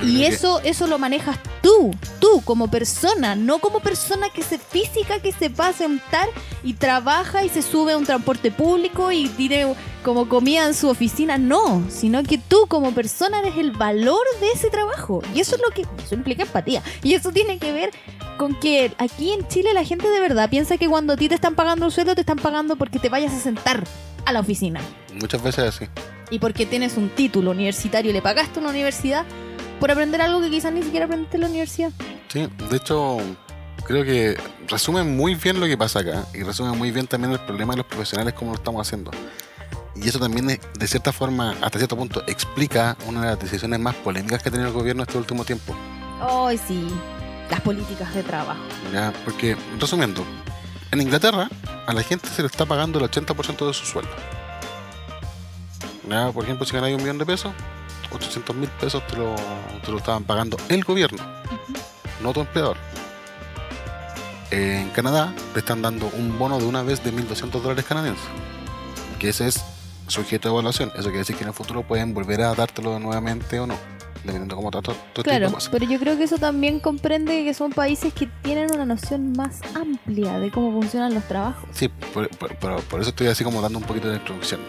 Y eso, eso lo manejas tú, tú como persona, no como persona que se física, que se va a sentar y trabaja y se sube a un transporte público y tiene como comida en su oficina, no, sino que tú como persona eres el valor de ese trabajo. Y eso es lo que, eso implica empatía. Y eso tiene que ver con que aquí en Chile la gente de verdad piensa que cuando a ti te están pagando el sueldo, te están pagando porque te vayas a sentar a la oficina. Muchas veces así. Y porque tienes un título universitario y le pagaste a una universidad por aprender algo que quizás ni siquiera aprendiste en la universidad. Sí, de hecho, creo que resume muy bien lo que pasa acá y resume muy bien también el problema de los profesionales como lo estamos haciendo. Y eso también, de cierta forma, hasta cierto punto, explica una de las decisiones más polémicas que ha tenido el gobierno este último tiempo. Ay, sí, las políticas de trabajo. Ya, porque, resumiendo, en Inglaterra a la gente se le está pagando el 80% de su sueldo. Ya, por ejemplo, si ganáis un millón de pesos, 800 mil pesos te lo, te lo, estaban pagando el gobierno, no tu empleador. En Canadá te están dando un bono de una vez de 1.200 dólares canadienses, que ese es sujeto de evaluación. Eso quiere decir que en el futuro pueden volver a dártelo nuevamente o no, dependiendo cómo trato todo Claro, pero yo creo que eso también comprende que son países que tienen una noción más amplia de cómo funcionan los trabajos. Sí, por, por eso estoy así como dando un poquito de introducción.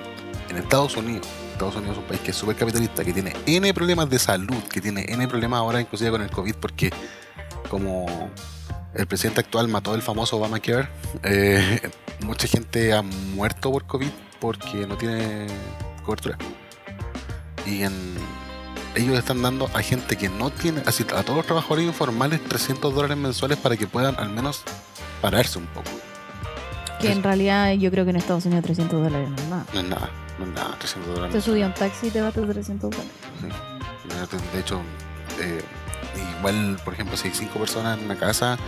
En Estados Unidos Estados Unidos es un país que es súper capitalista, que tiene N problemas de salud, que tiene N problemas ahora inclusive con el COVID, porque como el presidente actual mató el famoso Obamacare, eh, mucha gente ha muerto por COVID porque no tiene cobertura. Y ellos están dando a gente que no tiene, así a todos los trabajadores informales 300 dólares mensuales para que puedan al menos pararse un poco. Que en realidad yo creo que en Estados Unidos 300 dólares no es nada. No es nada. No, 300 dólares. Te subí un taxi y te vas a 300 dólares. De hecho, eh, igual, por ejemplo, si hay 5 personas en una casa,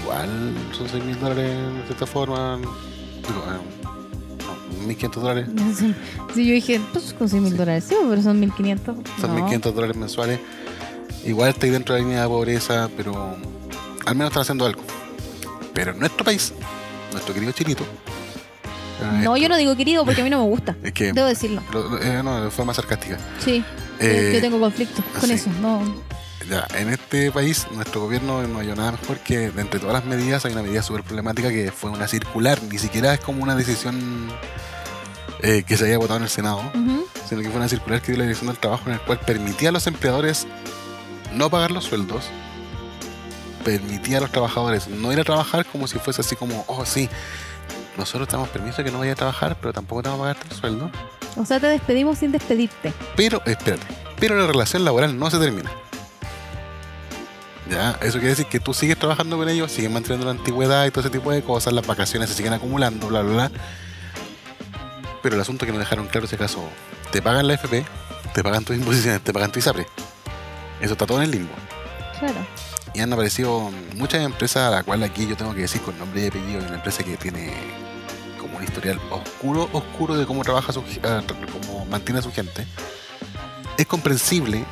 igual son 6 mil dólares de esta forma. Digo, eh, no, 1.500 dólares. Sí. sí, yo dije, pues con 6 mil dólares, sí, pero son 1.500. Son 1.500 dólares mensuales. Igual está ahí dentro de la línea de pobreza, pero al menos están haciendo algo. Pero en nuestro país, nuestro querido Chilito, no, yo no digo querido porque a mí no me gusta. Debo decirlo. Eh, no, de forma sarcástica. Sí. Eh, yo tengo conflicto con eso. No. Ya, en este país, nuestro gobierno no hay nada mejor que, de entre todas las medidas, hay una medida súper problemática que fue una circular. Ni siquiera es como una decisión eh, que se haya votado en el Senado, sino que fue una circular que dio la dirección del trabajo en el cual permitía a los empleadores no pagar los sueldos permitía a los trabajadores no ir a trabajar como si fuese así como, oh sí, nosotros te damos permiso de que no vayas a trabajar, pero tampoco te vamos a pagarte el sueldo. O sea, te despedimos sin despedirte. Pero, espérate, pero la relación laboral no se termina. Ya, eso quiere decir que tú sigues trabajando con ellos, sigues manteniendo la antigüedad y todo ese tipo de cosas, las vacaciones se siguen acumulando, bla, bla, bla. Pero el asunto que nos dejaron claro ese caso, te pagan la FP, te pagan tus imposiciones, te pagan tu ISAPRE. Eso está todo en el limbo. Claro. Y han aparecido muchas empresas, a la cual aquí yo tengo que decir con nombre y apellido, una empresa que tiene oscuro, oscuro de cómo trabaja su, ah, cómo mantiene a su gente. Es comprensible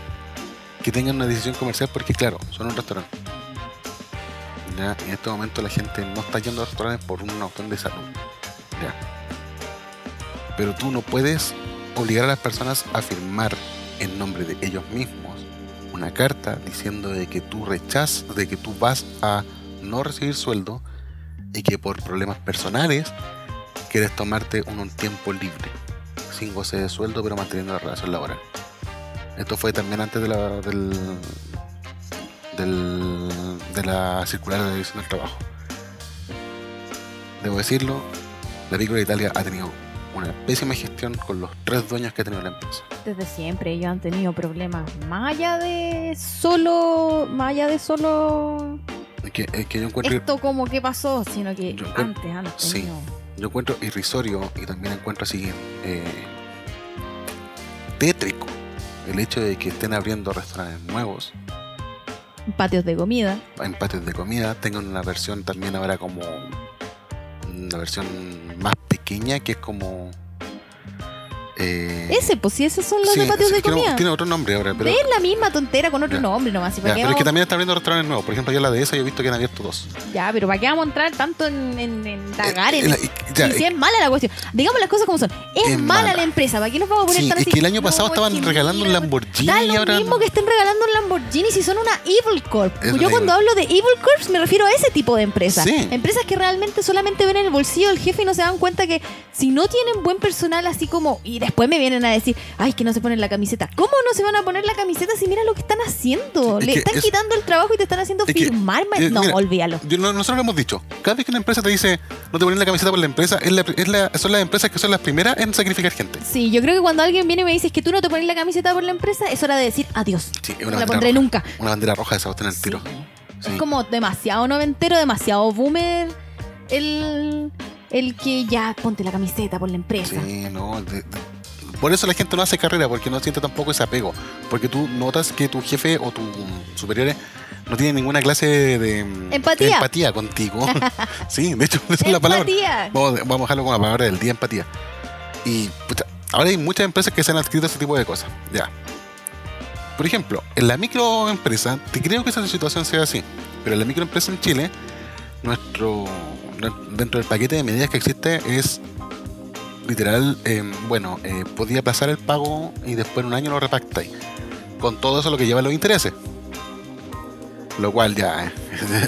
que tengan una decisión comercial porque claro, son un restaurante. En este momento la gente no está yendo a restaurantes por una opción de salud. Pero tú no puedes obligar a las personas a firmar en nombre de ellos mismos una carta diciendo de que tú rechazas, de que tú vas a no recibir sueldo y que por problemas personales quieres tomarte un, tiempo libre, sin goce de sueldo pero manteniendo la relación laboral. Esto fue también antes de la, del, del, de la circular de la división del trabajo. Debo decirlo, la Piccola Italia ha tenido una pésima gestión con los tres dueños que ha tenido la empresa. Desde siempre ellos han tenido problemas. Más allá de solo. Más allá de solo. Es que, es que yo encuentro. Esto como que pasó, sino que Yo antes han sí. Yo encuentro irrisorio y también encuentro así eh, tétrico el hecho de que estén abriendo restaurantes nuevos, patios de comida. en patios de comida, tengan una versión también ahora como una versión más pequeña que es como eh, Ese, pues sí, esos son los sí, de patios de comida. tiene otro nombre ahora, pero, es la misma tontera con otro Ya. nombre nomás. ¿y ya, para qué pero es que también están abriendo restaurantes nuevos. Por ejemplo, yo la de esa yo he visto que han abierto dos. Ya, pero ¿para qué vamos a entrar tanto en, en, en Eh, en la- eso? y- ya, y si es mala la cuestión. Digamos las cosas como son. Es, Es mala, mala. la empresa. ¿Para qué nos vamos a poner Sí, tan es así? que el año pasado No, estaban regalando un Lamborghini Da lo ahora mismo que estén regalando un Lamborghini si son una Evil Corp. Es Yo cuando Evil- hablo de Evil Corps me refiero a ese tipo de empresas. Sí. Empresas que realmente solamente ven en el bolsillo del jefe y no se dan cuenta que si no tienen buen personal así como... Y después me vienen a decir, ay, que no se ponen la camiseta. ¿Cómo no se van a poner la camiseta si mira lo que están haciendo? Es Le que están es- quitando el trabajo y te están haciendo es que, firmar. ma- eh, no, mira, olvídalo. Yo- no- nosotros lo hemos dicho. Cada vez que una empresa te dice no te ponen la camiseta por la empresa, es la- la- son las empresas que son las primeras en sacrificar gente. Sí, yo creo que cuando alguien viene y me dice que tú no te pones la camiseta por la empresa, es hora de decir adiós. Sí, No la pondré roja. nunca. Una bandera roja de esa en el tiro. Sí. Es como demasiado noventero, demasiado boomer el, el que ya ponte la camiseta por la empresa. Sí, no. de- de- por eso la gente no hace carrera, porque no siente tampoco ese apego. Porque tú notas que tu jefe o tus superiores no tienen ninguna clase de, de Empatía. de empatía contigo. sí, de hecho, esa es la palabra. Vamos, vamos a dejarlo con la palabra del día, empatía. Y pucha, ahora hay muchas empresas que se han adscrito a ese tipo de cosas. Ya. Por ejemplo, en la microempresa, te creo que esa situación sea así, pero en la microempresa en Chile, nuestro dentro del paquete de medidas que existe es literal, eh, bueno, eh, podía aplazar el pago y después en un año lo repactáis. Con todo eso lo que lleva los intereses. Lo cual ya, eh,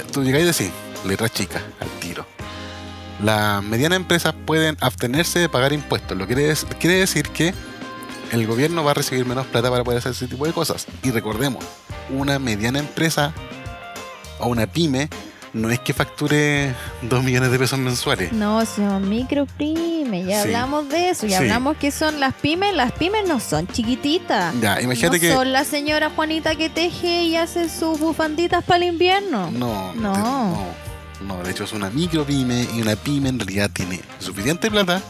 tú llegáis y decís, letra chica, al tiro. Las medianas empresas pueden abstenerse de pagar impuestos. Lo que quiere, decir que el gobierno va a recibir menos plata para poder hacer ese tipo de cosas. Y recordemos, una mediana empresa o una pyme no es que facture 2 millones de pesos mensuales. No, son micropymes, ya Sí. hablamos de eso, ya Sí. hablamos que son las pymes, las pymes no son chiquititas. Ya, imagínate no que... son la señora Juanita que teje y hace sus bufanditas para el invierno. No, No. no, no, de hecho es una micro pyme y una pyme en realidad tiene suficiente plata.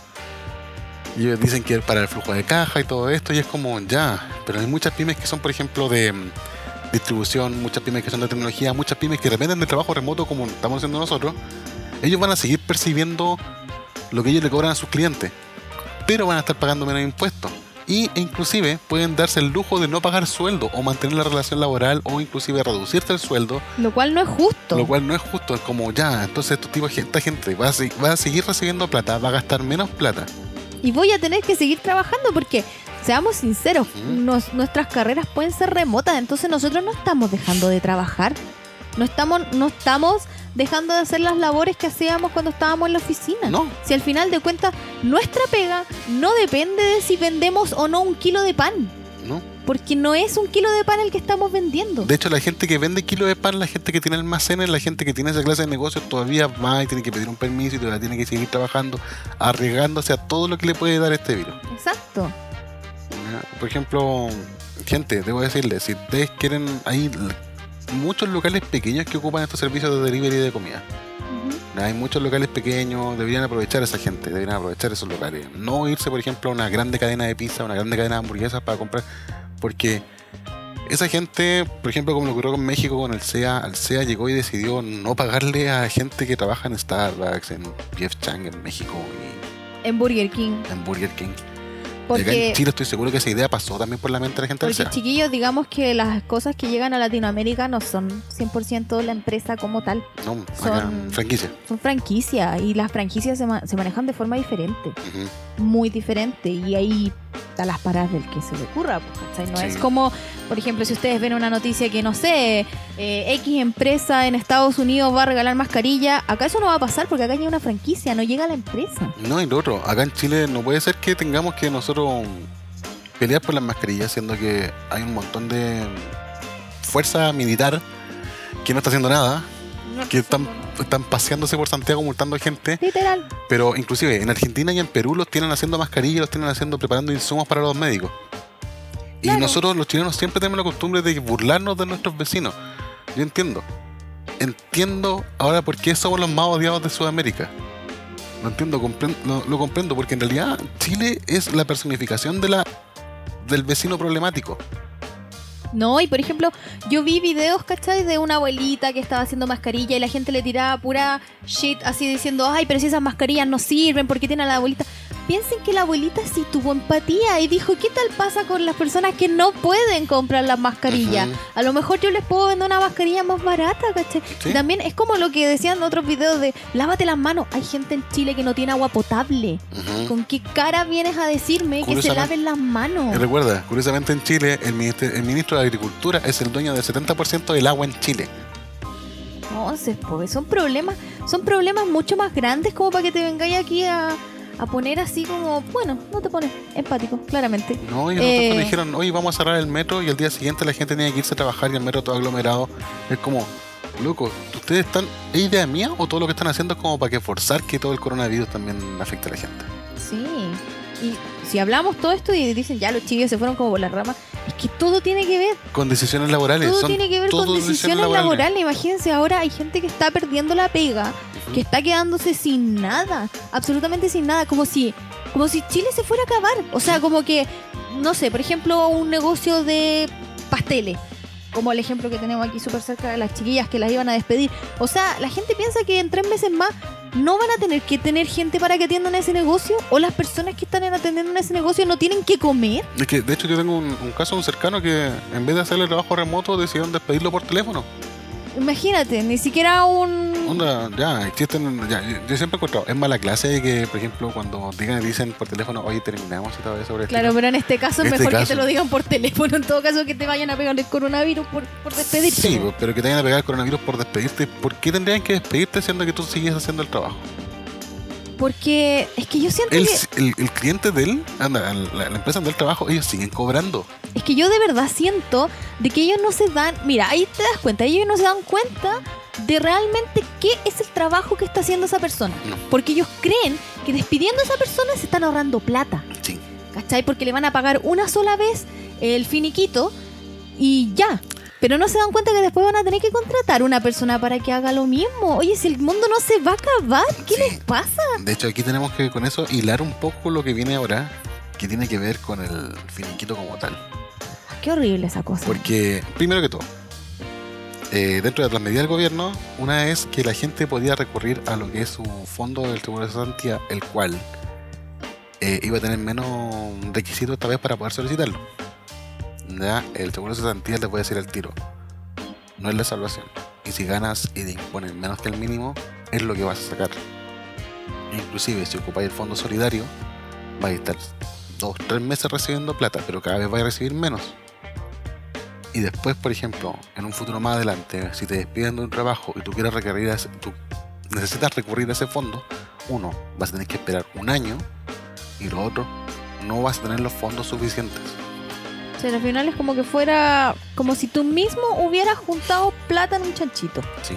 Y ellos dicen que es para el flujo de caja y todo esto, y es como ya. Pero hay muchas pymes que son, por ejemplo, de mm, distribución, muchas pymes que son de tecnología, muchas pymes que dependen del trabajo remoto como estamos haciendo nosotros. Ellos van a seguir percibiendo lo que ellos le cobran a sus clientes, pero van a estar pagando menos impuestos. Y e inclusive pueden darse el lujo de no pagar sueldo o mantener la relación laboral o inclusive reducirse el sueldo Lo cual no es justo. lo cual no es justo, es como ya, entonces estos tipos, esta gente va a, va a seguir recibiendo plata, va a gastar menos plata. Y voy a tener que seguir trabajando porque, seamos sinceros, nos- nuestras carreras pueden ser remotas, entonces nosotros no estamos dejando de trabajar. No estamos, no estamos dejando de hacer las labores que hacíamos cuando estábamos en la oficina. No, Si al final de cuentas nuestra pega no depende de si vendemos o no un kilo de pan, no. porque no es un kilo de pan el que estamos vendiendo. De hecho, la gente que vende kilos de pan, la gente que tiene almacenes, la gente que tiene esa clase de negocios todavía va y tiene que pedir un permiso y todavía tiene que seguir trabajando, arriesgándose a todo lo que le puede dar este virus. Exacto. Por ejemplo, gente, debo decirles, si ustedes quieren, l- muchos locales pequeños que ocupan estos servicios de delivery de comida. Hay muchos locales pequeños, deberían aprovechar a esa gente, deberían aprovechar esos locales. No irse, por ejemplo, a una grande cadena de pizza, una grande cadena de hamburguesas para comprar, porque esa gente, por ejemplo, como lo ocurrió con México, con el CEA, al CEA llegó y decidió no pagarle a gente que trabaja en Starbucks, en PF Chang en México En Burger King. y en Burger King. Acá Porque en Chile estoy seguro que esa idea pasó también por la mente de la gente Porque chiquillos, digamos que las cosas que llegan a Latinoamérica no son 100% la empresa como tal, No, son- franquicia. son franquicias y las franquicias se, ma- se manejan de forma diferente, muy diferente y ahí a las paradas del que se le ocurra, pues, ¿cachai? No Sí. es como, por ejemplo, si ustedes ven una noticia que no sé, eh, X empresa en Estados Unidos va a regalar mascarilla, acá eso no va a pasar porque acá llega una franquicia, no llega a la empresa. No, y lo otro, acá en Chile no puede ser que tengamos que nosotros pelear por las mascarillas, siendo que hay un montón de fuerza militar que no está haciendo nada, que están, están paseándose por Santiago multando gente. Literal. Pero inclusive en Argentina y en Perú los tienen haciendo mascarillas, los tienen haciendo preparando insumos para los médicos. Y nosotros los chilenos siempre tenemos la costumbre de burlarnos de nuestros vecinos. Yo entiendo. Entiendo ahora por qué somos los más odiados de Sudamérica. Lo entiendo, compren- lo, lo comprendo, porque en realidad Chile es la personificación de la del vecino problemático. No, y por ejemplo, yo vi videos, ¿cachai? De una abuelita que estaba haciendo mascarilla y la gente le tiraba pura shit así diciendo, ay, pero si esas mascarillas no sirven, ¿por qué tiene a la abuelita? Piensen que la abuelita sí tuvo empatía y dijo, ¿qué tal pasa con las personas que no pueden comprar las mascarillas? A lo mejor yo les puedo vender una mascarilla más barata, ¿cachai? Sí. También es como lo que decían en otros videos de, lávate las manos. Hay gente en Chile que no tiene agua potable. ¿Con qué cara vienes a decirme que se laven las manos? Y recuerda, curiosamente en Chile, el, ministro, el ministro de Agricultura es el dueño del 70% del agua en Chile. Entonces, pues son problemas, son problemas mucho más grandes como para que te vengáis aquí a, a poner así como, bueno, no te pones empático, claramente. No, y Eh. cuando dijeron, oye, vamos a cerrar el metro, y al día siguiente la gente tenía que irse a trabajar y el metro todo aglomerado. Es como, loco, ¿ustedes están, es idea mía o todo lo que están haciendo es como para que forzar que todo el coronavirus también afecte a la gente? Sí. Y si hablamos todo esto y dicen ya los chicos se fueron como por las ramas, es que todo tiene que ver, Con decisiones laborales. todo son tiene que ver con decisiones laborales. Imagínense, ahora hay gente que está perdiendo la pega, que está quedándose sin nada, absolutamente sin nada, como si, como si Chile se fuera a acabar. O sea, como que, no sé, por ejemplo, un negocio de pasteles. Como el ejemplo que tenemos aquí súper cerca de las chiquillas que las iban a despedir. O sea, la gente piensa que en tres meses más no van a tener que tener gente para que atiendan ese negocio. O las personas que están en- atendiendo en ese negocio no tienen que comer. Es que, de hecho, yo tengo un, un caso cercano que en vez de hacerle trabajo remoto decidieron despedirlo por teléfono. Imagínate, ni siquiera un... Ya, existen, ya, yo, yo siempre he encontrado, es mala clase de que, por ejemplo, cuando digan, dicen por teléfono, oye, terminamos y todo eso sobre el Claro, pero en este caso es Este mejor que te lo digan por teléfono. En todo caso, que te vayan a pegar el coronavirus por, por despedirte. Sí, pero que te vayan a pegar el coronavirus por despedirte. ¿Por qué tendrían que despedirte siendo que tú sigues haciendo el trabajo? Porque es que yo siento El, que... el, el cliente de él, anda, la, la empresa donde él trabajo, ellos siguen cobrando. Es que yo de verdad siento de que ellos no se dan... Mira, ahí te das cuenta. Ellos no se dan cuenta de realmente qué es el trabajo que está haciendo esa persona. No. Porque ellos creen que despidiendo a esa persona se están ahorrando plata. Sí. ¿Cachai? Porque le van a pagar una sola vez el finiquito y ya. Pero no se dan cuenta que después van a tener que contratar una persona para que haga lo mismo. Oye, si el mundo no se va a acabar, ¿qué Sí. les pasa? De hecho, aquí tenemos que con eso hilar un poco lo que viene ahora, que tiene que ver con el finiquito como tal. Qué horrible esa cosa. Porque, primero que todo, eh, dentro de las medidas del gobierno, una es que la gente podía recurrir a lo que es su fondo del seguro de cesantía, el cual eh, iba a tener menos requisitos esta vez para poder solicitarlo. Ya, el seguro de cesantía les voy a decir al tiro. No es la salvación. Y si ganas y te imponen menos que el mínimo, es lo que vas a sacar. Inclusive si ocupáis el fondo solidario, vais a estar dos, tres meses recibiendo plata, pero cada vez vais a recibir menos. Y después, por ejemplo, en un futuro más adelante, si te despiden de un trabajo y tú quieres recurrir a ese, tú necesitas recurrir a ese fondo, uno, vas a tener que esperar un año y lo otro, no vas a tener los fondos suficientes. O sea, al final es como que fuera como si tú mismo hubieras juntado plata en un chanchito. Sí.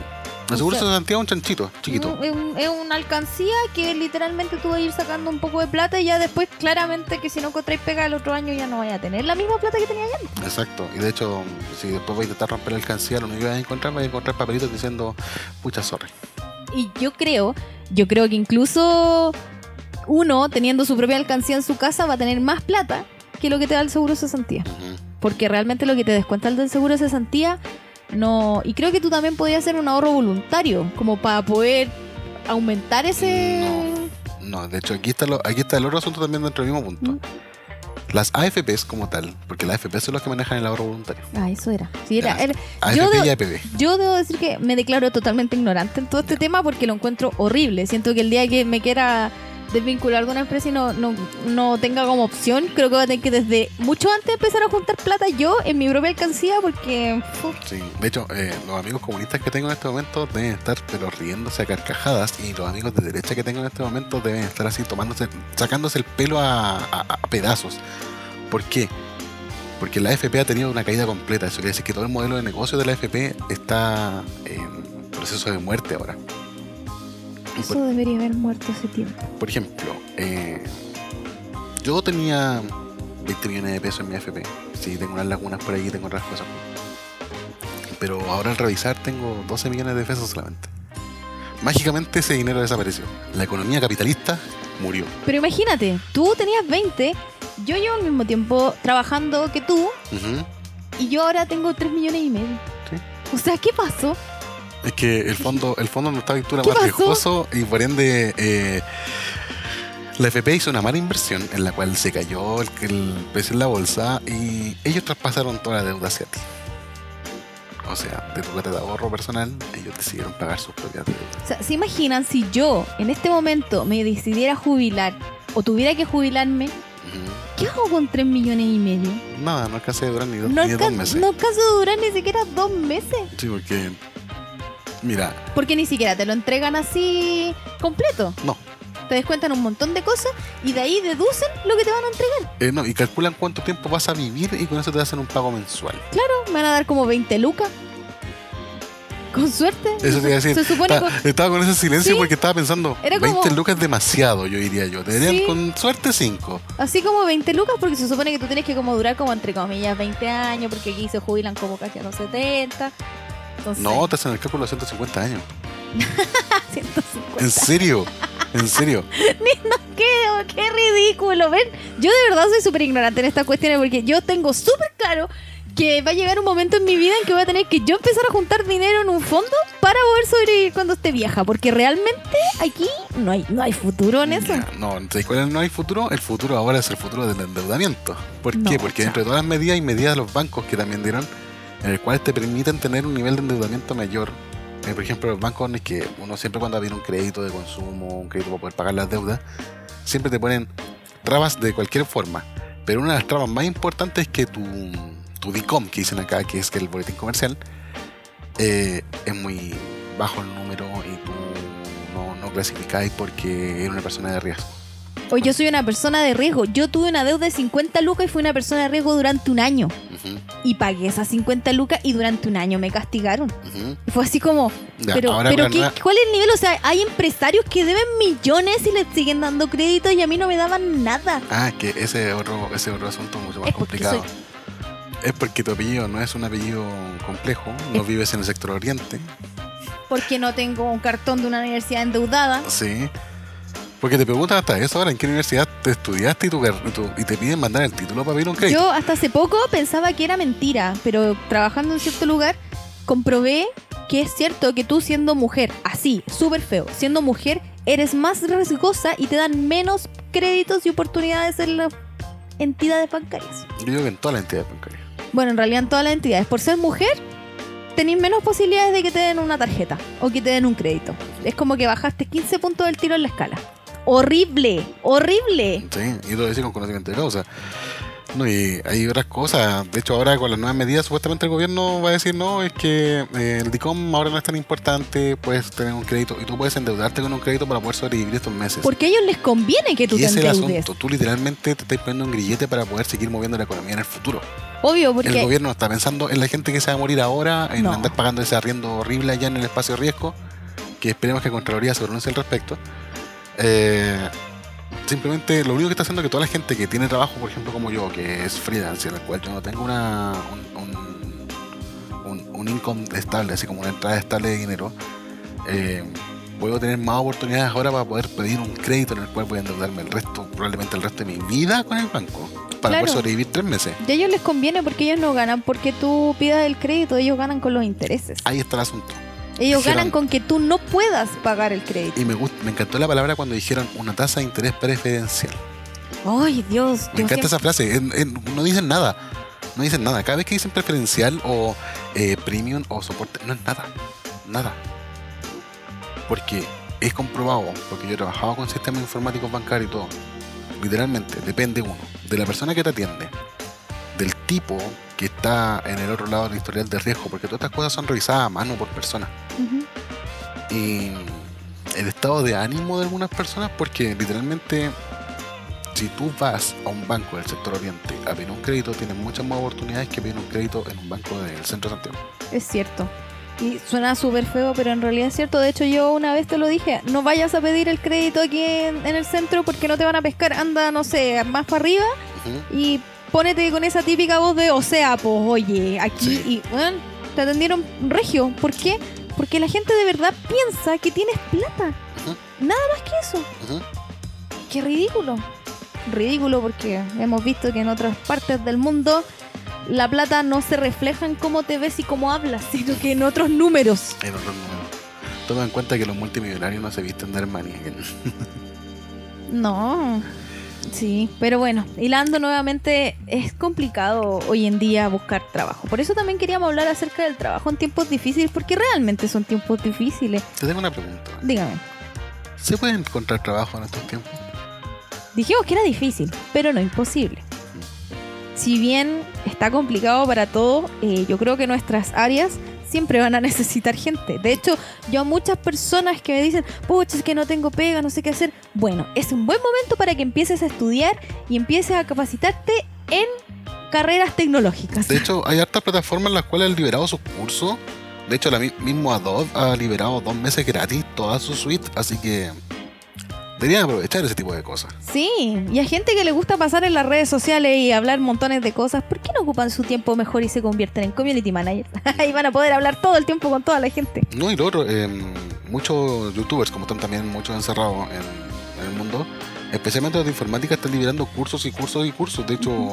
El seguro O sea- de cesantía es un chanchito, chiquito. Es, un- es una alcancía que literalmente tú vas a ir sacando un poco de plata y ya después claramente que si no encontráis pega el otro año ya no vaya a tener la misma plata que tenía ya. Exacto. Y de hecho, si después vais a intentar romper la alcancía, lo único que vais a encontrar, vais a encontrar papelitos diciendo, pucha, sorry. Y yo creo, yo creo que incluso uno teniendo su propia alcancía en su casa va a tener más plata que lo que te da el seguro de cesantía. Ujú. Porque realmente lo que te descuenta el del seguro de cesantía no. Y creo que tú también podías hacer un ahorro voluntario, como para poder aumentar ese. No, de hecho, aquí está, lo, aquí está el otro asunto también dentro del mismo punto. Mm. Las AFPs como tal, porque las AFPs son los que manejan el ahorro voluntario. Ah, eso era. Sí, era, era- Yo AFP de- y APB. Yo debo decir que me declaro totalmente ignorante en todo este tema porque lo encuentro horrible. Siento que el día que me quiera desvincular de una empresa y no, no, no tenga como opción, creo que voy a tener que desde mucho antes empezar a juntar plata yo en mi propia alcancía porque... de hecho, eh, los amigos comunistas que tengo en este momento deben estar pero riéndose a carcajadas y los amigos de derecha que tengo en este momento deben estar así tomándose, sacándose el pelo a, a- pedazos. ¿Por qué? Porque la AFP ha tenido una caída completa. Eso quiere decir que todo el modelo de negocio de la AFP está en proceso de muerte ahora. Eso debería haber muerto hace tiempo. Por ejemplo, eh, yo tenía 20 millones de pesos en mi AFP. Sí, tengo unas lagunas por ahí, tengo otras cosas. Pero ahora al revisar tengo 12 millones de pesos solamente. Mágicamente ese dinero desapareció. La economía capitalista murió. Pero imagínate, tú tenías 20, yo llevo al mismo tiempo trabajando que tú y yo ahora tengo 3 millones y medio. Sí. O sea, ¿qué pasó? Es que el fondo, el fondo no está aventura ¿Qué más pasó? riesgoso y por ende eh, la FP hizo una mala inversión en la cual se cayó el, el precio en la bolsa y ellos traspasaron toda la deuda hacia ti. O sea, de tu de ahorro personal, ellos decidieron pagar sus propias deudas. O sea, ¿se imaginan si yo en este momento me decidiera jubilar o tuviera que jubilarme? ¿Qué hago con 3 millones y medio? Nada, no alcancé a durar ni dos, No, ni dos meses. no alcanzo a durar ni siquiera dos meses. Sí, porque. Mira, Porque ni siquiera te lo entregan así completo. no. Te descuentan un montón de cosas y de ahí deducen lo que te van a entregar. eh, no, y calculan cuánto tiempo vas a vivir y con eso te hacen un pago mensual. Claro, me van a dar como 20 lucas. Con suerte. Eso te iba a decir. Se supone Estaba, con ese silencio Sí. porque estaba pensando, Era 20 como- lucas es demasiado, yo diría yo. Deberían Sí. con suerte 5. así como 20 lucas porque se supone que tú tienes que como durar como entre comillas 20 años porque aquí se jubilan como casi a los 70. Entonces, No, te hacen el cálculo de 150 años. 150. ¿En serio? ¿En serio? ¿Qué, qué ridículo, ven. Yo de verdad soy súper ignorante en estas cuestiones porque yo tengo súper claro que va a llegar un momento en mi vida en que voy a tener que yo empezar a juntar dinero en un fondo para poder sobrevivir cuando esté vieja. Porque realmente aquí no hay, no hay futuro en eso. Ya, No, ¿sabes cuál no hay futuro? El futuro ahora es el futuro del endeudamiento. ¿Por No, qué? Porque de todas las medidas hay medidas de los bancos que también dieron, en el cual te permiten tener un nivel de endeudamiento mayor. Eh, por ejemplo, los bancos es que uno siempre cuando viene un crédito de consumo, un crédito para poder pagar las deudas, siempre te ponen trabas de cualquier forma. Pero una de las trabas más importantes es que tu, tu DICOM, que dicen acá, que es que el boletín comercial, eh, es muy bajo el número y tú no, no clasificáis porque eres una persona de riesgo. O yo soy una persona de riesgo. Yo tuve una deuda de 50 lucas y fui una persona de riesgo durante un año. Y pagué esas 50 lucas y durante un año me castigaron. Y fue así como, Ya, pero, pero ¿qué- ¿cuál es el nivel? O sea, hay empresarios que deben millones y les siguen dando créditos y a mí no me daban nada. Ah, que ese es otro, ese es otro asunto mucho más Es complicado. Es porque tu apellido no es un apellido complejo, no Es- vives en el sector oriente, Porque no tengo un cartón de una universidad endeudada. sí. Porque te preguntan hasta eso ahora, ¿en qué universidad te estudiaste y, tu, car- y tu- y te piden mandar el título para pedir un crédito? Yo hasta hace poco pensaba que era mentira, pero trabajando en cierto lugar comprobé que es cierto que tú siendo mujer, así, súper feo, siendo mujer, eres más riesgosa y te dan menos créditos y oportunidades en las entidades bancarias. Yo digo que en todas las entidades bancarias. Bueno, en realidad en todas las entidades, por ser mujer, tenéis menos posibilidades de que te den una tarjeta o que te den un crédito. Es como que bajaste 15 puntos del tiro en la escala. Horrible, horrible. Sí, y lo decía con conocimiento de causa. No, y hay otras cosas. De hecho, ahora con las nuevas medidas, supuestamente el gobierno va a decir, no, es que eh, el DICOM ahora no es tan importante, puedes tener un crédito y tú puedes endeudarte con un crédito para poder sobrevivir estos meses. Porque a ellos les conviene que tú y te ese es el endeudes. asunto. Tú literalmente te estás poniendo un grillete para poder seguir moviendo la economía en el futuro. Obvio, El porque gobierno está pensando en la gente que se va a morir ahora, en No. andar pagando ese arriendo horrible allá en el espacio de riesgo, que esperemos que Contraloría se pronuncie al respecto. Eh, simplemente lo único que está haciendo es que toda la gente que tiene trabajo, por ejemplo como yo, que es freelance, en el cual yo no tengo una, un, un, un- income estable, así como una entrada estable de dinero, eh, puedo tener más oportunidades ahora para poder pedir un crédito en el cual voy a endeudarme el resto, probablemente el resto de mi vida con el banco, para Claro. poder sobrevivir tres meses. a ellos les conviene porque ellos no ganan porque tú pidas el crédito, ellos ganan con los intereses. Ahí está el asunto. Ellos dijeron- ganan con que tú no puedas pagar el crédito. Y me, gust- me encantó la palabra cuando dijeron una tasa de interés preferencial. Ay, Dios. Me encanta siempre- esa frase. en- en- no dicen nada. No dicen nada. Cada vez que dicen preferencial o eh, premium o soporte, no es nada. Nada. Porque es comprobado, porque yo he trabajado con sistemas informáticos bancarios y todo. Literalmente, depende uno. De la persona que te atiende. Del tipo que está en el otro lado del historial de riesgo. Porque todas estas cosas son revisadas a mano por persona. Ujú. y el estado de ánimo de algunas personas porque literalmente si tú vas a un banco del sector oriente a pedir un crédito, tienes muchas más oportunidades que pedir un crédito en un banco del centro de Santiago. Es cierto. Y suena súper feo, pero en realidad es cierto. De hecho, yo una vez te lo dije, no vayas a pedir el crédito aquí en, el centro porque no te van a pescar. Anda, no sé, más para arriba y ponete con esa típica voz de, o sea, pues oye, aquí y bueno, te atendieron regio. ¿Por qué? Porque la gente de verdad piensa que tienes plata. Nada más que eso. Qué ridículo. Ridículo porque hemos visto que en otras partes del mundo la plata no se refleja en cómo te ves y cómo hablas, sino que en otros números. En otros números. Toma en cuenta que los multimillonarios no se visten de Armani. no. Sí, pero bueno, hilando nuevamente, es complicado hoy en día buscar trabajo. Por eso también queríamos hablar acerca del trabajo en tiempos difíciles, porque realmente son tiempos difíciles. Te tengo una pregunta. Dígame. ¿Se puede encontrar trabajo en estos tiempos? Dijimos que era difícil, pero no imposible. Si bien está complicado para todo, eh, yo creo que nuestras áreas siempre van a necesitar gente. De hecho, yo a muchas personas que me dicen, pucha, es que no tengo pega, no sé qué hacer. Bueno, es un buen momento para que empieces a estudiar y empieces a capacitarte en carreras tecnológicas. De hecho, hay hartas plataformas en las cuales han liberado sus cursos. De hecho, la mismo Adobe ha liberado dos meses gratis toda su suite, así que Deberían aprovechar ese tipo de cosas. Sí, y a gente que le gusta pasar en las redes sociales y hablar montones de cosas, ¿por qué no ocupan su tiempo mejor y se convierten en community managers? Ahí van a poder hablar todo el tiempo con toda la gente. No, y lo otro, em, muchos youtubers, como están también muchos encerrados en, el mundo, especialmente los de informática, están liberando cursos y cursos y cursos. De hecho,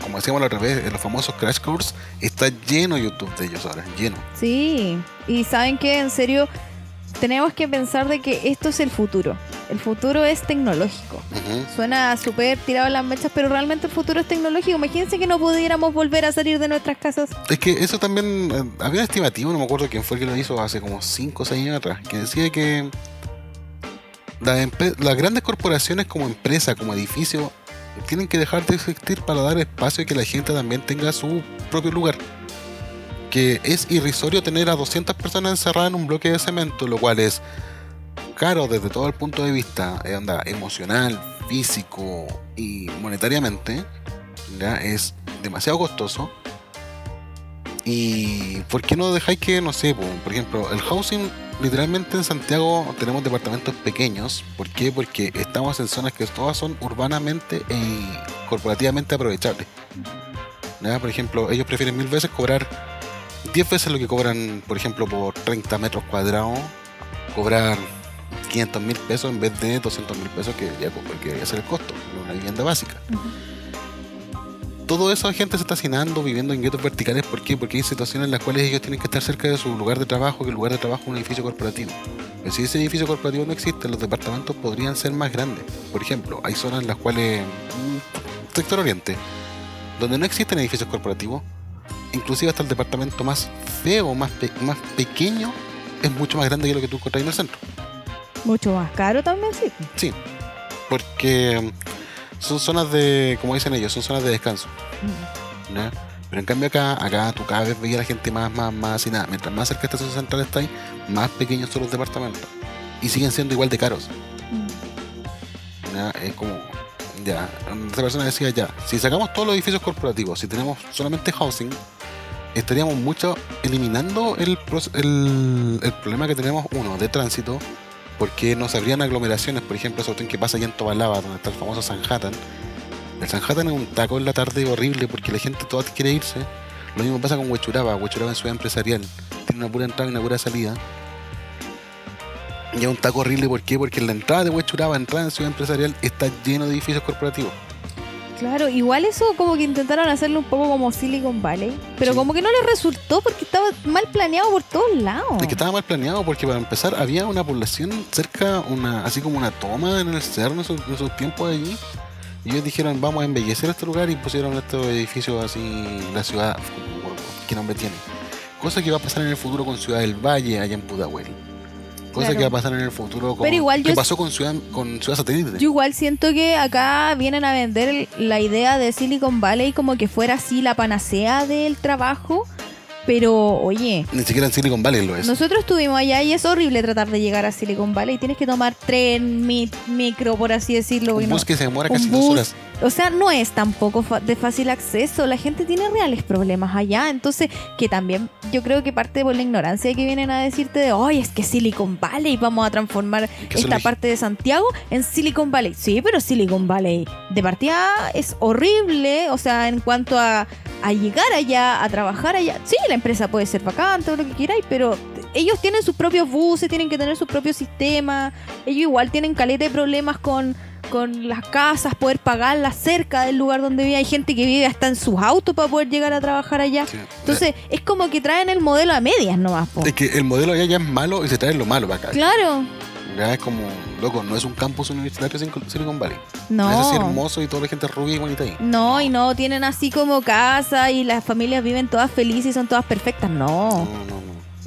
como decíamos al revés, los famosos Crash Course, está lleno YouTube de ellos ahora, lleno. Sí, y saben que en serio tenemos que pensar de que esto es el futuro. El futuro es tecnológico. Suena súper tirado en las mechas, pero realmente el futuro es tecnológico. Imagínense que no pudiéramos volver a salir de nuestras casas. Es que eso también, eh, había un estimativo, no me acuerdo quién fue el que lo hizo hace como 5 o 6 años atrás, que decía que las grandes corporaciones como empresa, como edificio, tienen que dejar de existir para dar espacio y que la gente también tenga su propio lugar que es irrisorio tener a 200 personas encerradas en un bloque de cemento, lo cual es caro desde todo el punto de vista eh, emocional, físico y monetariamente. Es demasiado costoso. ¿Y por qué no dejáis que, no sé, por ejemplo, el housing, literalmente en Santiago tenemos departamentos pequeños. ¿Por qué? Porque estamos en zonas que todas son urbanamente y corporativamente aprovechables. Por ejemplo, ellos prefieren mil veces cobrar 10 veces lo que cobran, por ejemplo, por 30 metros cuadrados, cobrar 500 mil pesos en vez de 200 mil pesos que debería, ser el costo de una vivienda básica. Todo eso la gente se está hacinando, viviendo en guetos verticales. ¿Por qué? Porque hay situaciones en las cuales ellos tienen que estar cerca de su lugar de trabajo, que el lugar de trabajo es un edificio corporativo. Pero si ese edificio corporativo no existe, los departamentos podrían ser más grandes. Por ejemplo, hay zonas en las cuales, mm, sector oriente, donde no existen edificios corporativos, inclusive hasta el departamento más feo, más, más pequeño, es mucho más grande que lo que tú encontrás en el centro. Mucho más caro también, sí. Sí, porque mm, son zonas de, como dicen ellos, son zonas de descanso. Pero en cambio acá, acá tú cada vez veías a la gente más, más, más y nada. Mientras más cerca de estación central está ahí, más pequeños son los departamentos. Y siguen siendo igual de caros. Es como, ya, esta persona decía ya, si sacamos todos los edificios corporativos, si tenemos solamente housing, estaríamos mucho eliminando el, el, problema que tenemos, uno, de tránsito, porque nos habrían aglomeraciones, por ejemplo, eso que pasa allá en Tobalaba, donde está el famoso Sanhattan. El Sanhattan es un taco en la tarde horrible porque la gente toda quiere irse. Lo mismo pasa con Huechuraba, Huechuraba en ciudad empresarial, tiene una pura entrada y una pura salida. Y es un taco horrible, ¿por qué? Porque en la entrada de Huechuraba, entrada en ciudad empresarial, está lleno de edificios corporativos. Claro, igual eso como que intentaron hacerlo un poco como Silicon Valley, pero como que no les resultó porque estaba mal planeado por todos lados. Es que estaba mal planeado porque para empezar había una población cerca, una así como una toma en el cerro en esos, tiempos allí. Y ellos dijeron, vamos a embellecer este lugar y pusieron estos edificios así, la ciudad, ¿qué nombre tiene? Cosa que va a pasar en el futuro con Ciudad del Valle allá en Pudahuel. Cosa que va a pasar en el futuro como ¿Qué pasó con Ciudad, con Ciudad Satélite. Yo igual siento que acá vienen a vender la idea de Silicon Valley como que fuera así la panacea del trabajo, Pero, oye, Ni siquiera en Silicon Valley lo es. nosotros estuvimos allá y es horrible tratar de llegar a Silicon Valley. Tienes que tomar tren, mi- micro, por así decirlo. un no- bus que se demora casi dos horas. O sea, no es tampoco de fácil acceso. La gente tiene reales problemas allá. Entonces, que también yo creo que parte por la ignorancia que vienen a decirte de, oye, es que Silicon Valley vamos a transformar esta parte de Santiago en Silicon Valley. Sí, pero Silicon Valley de partida es horrible. O sea, en cuanto a, a llegar allá, a trabajar allá. Sí, la empresa puede ser vacante, todo lo que queráis, pero ellos tienen sus propios buses, tienen que tener sus propios sistemas. Ellos igual tienen caleta de problemas con con las casas, poder pagarlas cerca del lugar donde vive. Hay gente que vive hasta en sus autos para poder llegar a trabajar allá. Sí. Entonces, es como que traen el modelo a medias nomás, po. Es que el modelo allá ya es malo y se trae lo malo para acá. Claro. Ya es como, loco, no es un campus universitario Silicon Valley. No. Es así hermoso y toda la gente rubia y bonita ahí. No, y no tienen así como casa y las familias viven todas felices y son todas perfectas. No, No. no,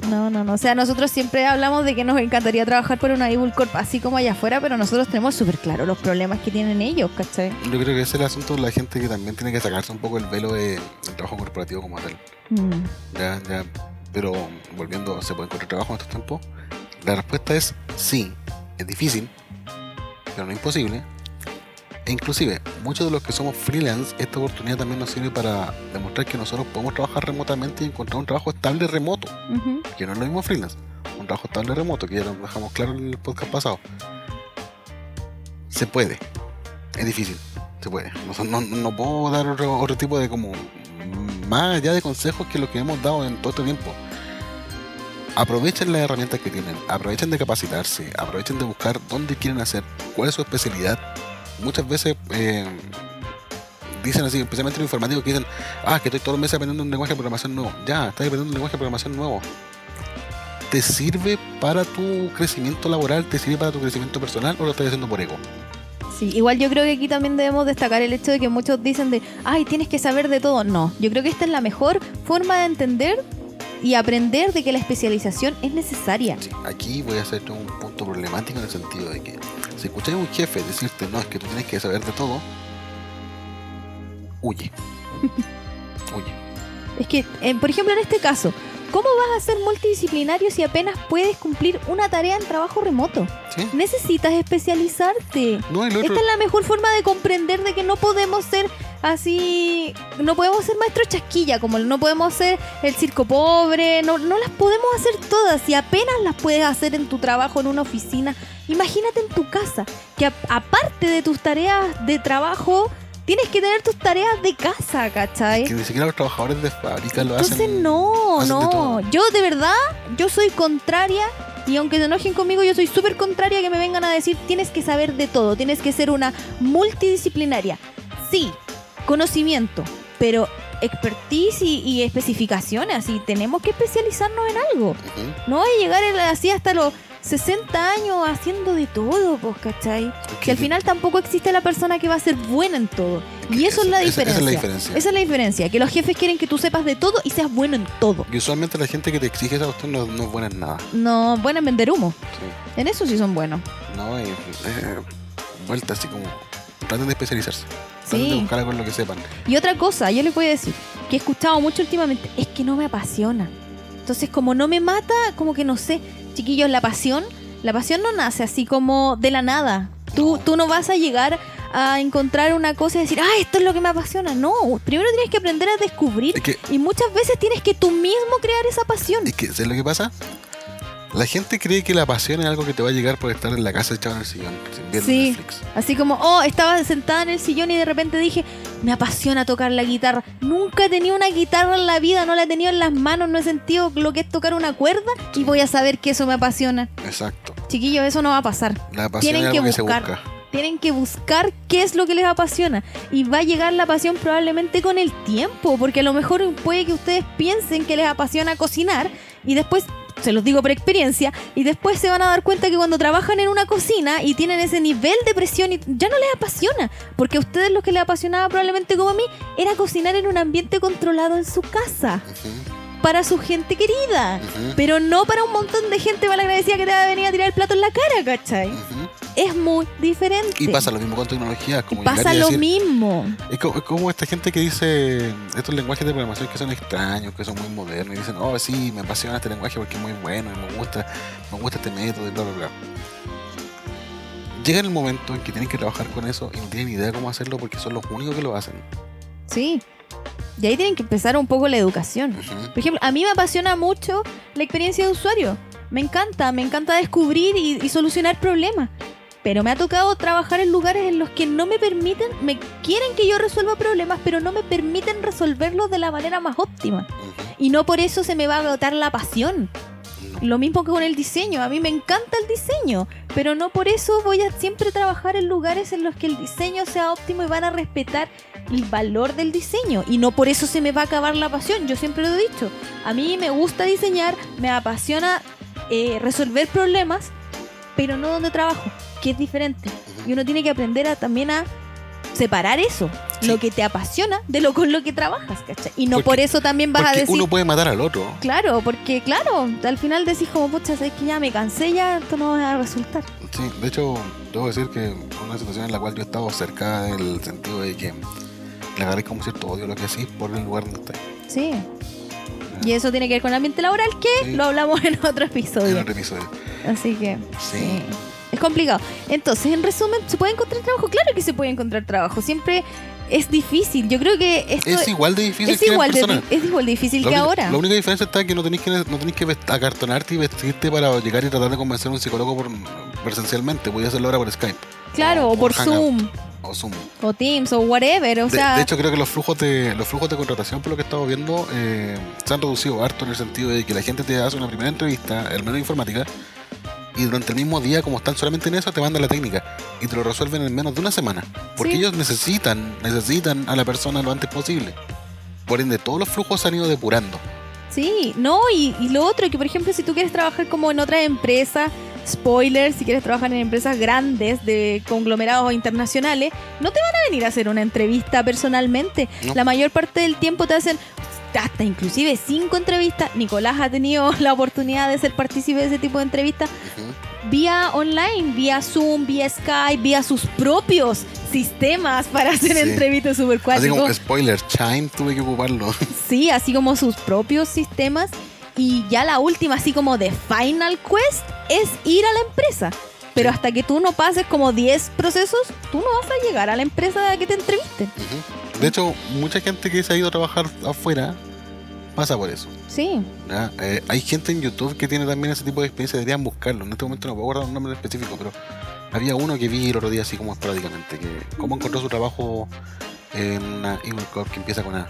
no. No, no. O sea, nosotros siempre hablamos de que nos encantaría trabajar por una Evil Corp así como allá afuera, pero nosotros tenemos súper claro los problemas que tienen ellos, ¿cachai? Yo creo que ese es el asunto de la gente que también tiene que sacarse un poco el velo de- del trabajo corporativo como tal. Mm. Ya, ya. Pero volviendo, ¿se puede encontrar trabajo en estos tiempos? La respuesta es sí. Es difícil, pero no imposible. E inclusive, muchos de los que somos freelance, esta oportunidad también nos sirve para demostrar que nosotros podemos trabajar remotamente y encontrar un trabajo estable remoto. Que no es lo mismo freelance. Un trabajo estable remoto, que ya lo dejamos claro en el podcast pasado. Se puede. Es difícil. Se puede. No, no- no puedo dar otro, otro tipo de como más allá de consejos que lo que hemos dado en todo este tiempo. Aprovechen las herramientas que tienen, aprovechen de capacitarse, aprovechen de buscar dónde quieren hacer, cuál es su especialidad. Muchas veces eh, dicen así, especialmente los informáticos que dicen, ah, que estoy todos los meses aprendiendo un lenguaje de programación nuevo. Ya, estás aprendiendo un lenguaje de programación nuevo. ¿Te sirve para tu crecimiento laboral? ¿Te sirve para tu crecimiento personal o lo estás haciendo por ego? Sí, igual yo creo que aquí también debemos destacar el hecho de que muchos dicen de, ay, tienes que saber de todo. No, yo creo que esta es la mejor forma de entender y aprender de que la especialización es necesaria. Sí, aquí voy a hacerte un punto problemático en el sentido de que si escucháis a un jefe decirte no, es que tú tienes que saber de todo, huye. huye. Es que, eh, por ejemplo, en este caso, ¿cómo vas a ser multidisciplinario si apenas puedes cumplir una tarea en trabajo remoto? ¿Sí? Necesitas especializarte. No, Esta es la mejor forma de comprender de que no podemos ser así, no podemos ser maestros chasquilla, como no podemos ser el circo pobre, no, no las podemos hacer todas y apenas las puedes hacer en tu trabajo, en una oficina. Imagínate en tu casa, que a- aparte de tus tareas de trabajo, tienes que tener tus tareas de casa, ¿cachai? que ni siquiera los trabajadores de fábrica lo Entonces hacen. no, hacen de no. todo. Yo de verdad, yo soy contraria y aunque se enojen conmigo, yo soy súper contraria a que me vengan a decir tienes que saber de todo, tienes que ser una multidisciplinaria. Sí, conocimiento, pero expertise y, y especificaciones, así tenemos que especializarnos en algo. No a llegar así hasta los 60 años haciendo de todo, pues, ¿cachai? Que al final tampoco existe la persona que va a ser buena en todo. Y eso es la Esa- esa diferencia. es la diferencia. Esa es la diferencia, que los jefes quieren que tú sepas de todo y seas bueno en todo. Y usualmente la gente que te exige esa cuestión no, no es buena en nada. No, bueno en vender humo. Sí. En eso sí son buenos. No, y, eh, vuelta así como. Traten de especializarse. Traten de buscar algo en lo que sepan. Y otra cosa, yo les voy a decir, que he escuchado mucho últimamente, es que no me apasiona. Entonces, como no me mata, como que no sé, chiquillos, la pasión, la pasión no nace así como de la nada. Tú, tú no vas a llegar a encontrar una cosa y decir, ah, esto es lo que me apasiona. No, primero tienes que aprender a descubrir Es que, y muchas veces tienes que tú mismo crear esa pasión. es que, ¿sabes lo que pasa? La gente cree que la pasión es algo que te va a llegar por estar en la casa echado en el sillón, viendo Sí. Netflix. Así como, oh, estaba sentada en el sillón y de repente dije, me apasiona tocar la guitarra. Nunca he tenido una guitarra en la vida, no la he tenido en las manos, no he sentido lo que es tocar una cuerda y voy a saber que eso me apasiona. Exacto. Chiquillos, eso no va a pasar. La pasión Tienen es algo que que, se buscar. busca. Tienen que buscar qué es lo que les apasiona. Y va a llegar la pasión probablemente con el tiempo, porque a lo mejor puede que ustedes piensen que les apasiona cocinar y después, se los digo por experiencia, y después se van a dar cuenta que cuando trabajan en una cocina y tienen ese nivel de presión, y ya no les apasiona, porque a ustedes lo que les apasionaba probablemente como a mí era cocinar en un ambiente controlado en su casa, para su gente querida. Pero no para un montón de gente malagradecida que te va a venir a tirar el plato en la cara, ¿cachai? es muy diferente. Y pasa lo mismo con tecnología. Como y pasa lo mismo. Es como, es como, esta gente que dice estos lenguajes de programación que son extraños, que son muy modernos, y dicen, oh, sí, me apasiona este lenguaje porque es muy bueno, y me gusta, me gusta este método, y bla, bla, bla. Llega el momento en que tienen que trabajar con eso y no tienen idea cómo hacerlo porque son los únicos que lo hacen. Sí. Y ahí tienen que empezar un poco la educación. Por ejemplo, a mí me apasiona mucho la experiencia de usuario. Me encanta, me encanta descubrir y, solucionar problemas. Pero me ha tocado trabajar en lugares en los que no me permiten, me quieren que yo resuelva problemas, pero no me permiten resolverlos de la manera más óptima. Y no por eso se me va a agotar la pasión. Lo mismo que con el diseño. A mí me encanta el diseño, pero no por eso voy a siempre trabajar en lugares en los que el diseño sea óptimo y van a respetar el valor del diseño. Y no por eso se me va a acabar la pasión. Yo siempre lo he dicho. A mí me gusta diseñar, me apasiona eh, resolver problemas, pero no donde trabajo, que es diferente. Y uno tiene que aprender a, también a separar eso, lo que te apasiona de lo con lo que trabajas, ¿cachai? Y no por eso también vas a decir. Uno puede matar al otro. Claro, porque, claro, al final decís como, pucha, sabes que ya me cansé, ya esto no va a resultar. Sí, de hecho, debo decir que una situación en la cual yo he estado cerca del sentido de que le agarré como cierto odio lo que hacís por el lugar donde estás. Sí. Y eso tiene que ver con el ambiente laboral, que lo hablamos en otro episodio. En otro episodio. Así que. sí. Es complicado. Entonces, en resumen, ¿se puede encontrar trabajo? Claro que se puede encontrar trabajo. Siempre es difícil. Yo creo que esto es igual de difícil es igual de, Es igual de difícil que ahora. La única diferencia está que no tenéis que no tenéis que acartonarte y vestirte para llegar y tratar de convencer a un psicólogo por, presencialmente. Podía hacerlo ahora por Skype. Claro, o, por Zoom. O Zoom. O Teams, o whatever. O de, sea... de hecho, creo que los flujos de los flujos de contratación, por lo que estamos viendo, eh, se han reducido harto en el sentido de que la gente te hace una primera entrevista, al menos informática, y durante el mismo día, como están solamente en eso, te mandan la técnica y te lo resuelven en menos de una semana. Porque ellos necesitan, necesitan a la persona lo antes posible. Por ende, todos los flujos se han ido depurando. Sí, no, y, y lo otro, que por ejemplo, si tú quieres trabajar como en otra empresa, spoiler, si quieres trabajar en empresas grandes de conglomerados internacionales, no te van a venir a hacer una entrevista personalmente. La mayor parte del tiempo te hacen, hasta inclusive cinco entrevistas. Nicolás ha tenido la oportunidad de ser partícipe de ese tipo de entrevistas. Vía online, vía Zoom, vía Skype, vía sus propios sistemas para hacer entrevistas super Así como spoiler, Chime tuve que ocuparlo. Sí, así como sus propios sistemas. Y ya la última, así como de Final Quest, es ir a la empresa. Pero hasta que tú no pases como 10 procesos, tú no vas a llegar a la empresa a que te entrevisten. De hecho, mucha gente que se ha ido a trabajar afuera pasa por eso. Sí. Eh, hay gente en YouTube que tiene también ese tipo de experiencia, deberían buscarlo. En este momento no puedo guardar un nombre específico, pero había uno que vi el otro día así como esporádicamente, que cómo encontró su trabajo en una Corp que empieza con A.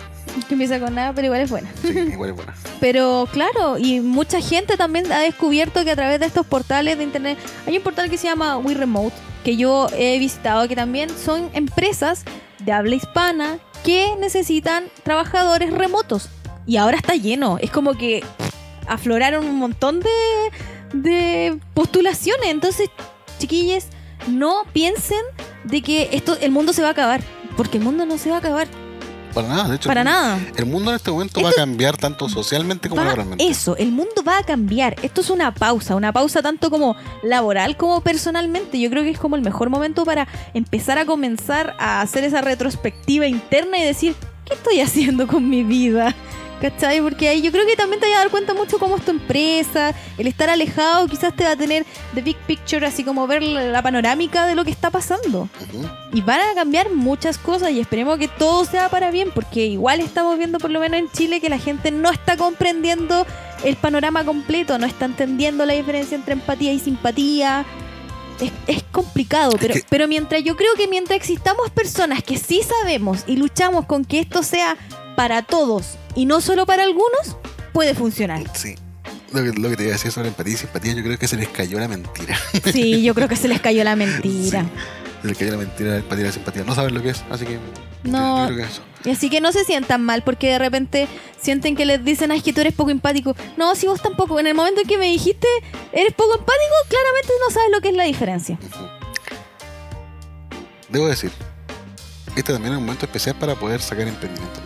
Que empieza con A, pero igual es buena. Sí, igual es buena. pero claro, y mucha gente también ha descubierto que a través de estos portales de internet, hay un portal que se llama We Remote, que yo he visitado, que también son empresas de habla hispana que necesitan trabajadores remotos. Y ahora está lleno. Es como que afloraron un montón de, de postulaciones. Entonces, chiquillos, no piensen de que esto, el mundo se va a acabar. Porque el mundo no se va a acabar. Para nada, de hecho. Para nada. El mundo en este momento va a cambiar tanto socialmente como laboralmente. Eso, el mundo va a cambiar. Esto es una pausa, una pausa tanto como laboral como personalmente. Yo creo que es como el mejor momento para empezar a comenzar a hacer esa retrospectiva interna y decir, ¿qué estoy haciendo con mi vida? ¿Cachai? Porque ahí yo creo que también te vas a dar cuenta mucho cómo es tu empresa, el estar alejado quizás te va a tener the big picture, así como ver la panorámica de lo que está pasando. Y van a cambiar muchas cosas y esperemos que todo sea para bien, porque igual estamos viendo por lo menos en Chile que la gente no está comprendiendo el panorama completo, no está entendiendo la diferencia entre empatía y simpatía. Es, complicado, pero, pero mientras yo creo que mientras existamos personas que sí sabemos y luchamos con que esto sea para todos y no solo para algunos, puede funcionar. Sí. Lo que, lo que, te iba a decir sobre empatía y simpatía, yo creo que se les cayó la mentira. Sí, yo creo que se les cayó la mentira. se les cayó la mentira, la empatía y la simpatía. No saben lo que es, así que. No. Yo creo que eso. Y así que no se sientan mal porque de repente sienten que les dicen, ay, que tú eres poco empático. No, si vos tampoco. En el momento en que me dijiste, eres poco empático, claramente no sabes lo que es la diferencia. Debo decir, este también es un momento especial para poder sacar emprendimiento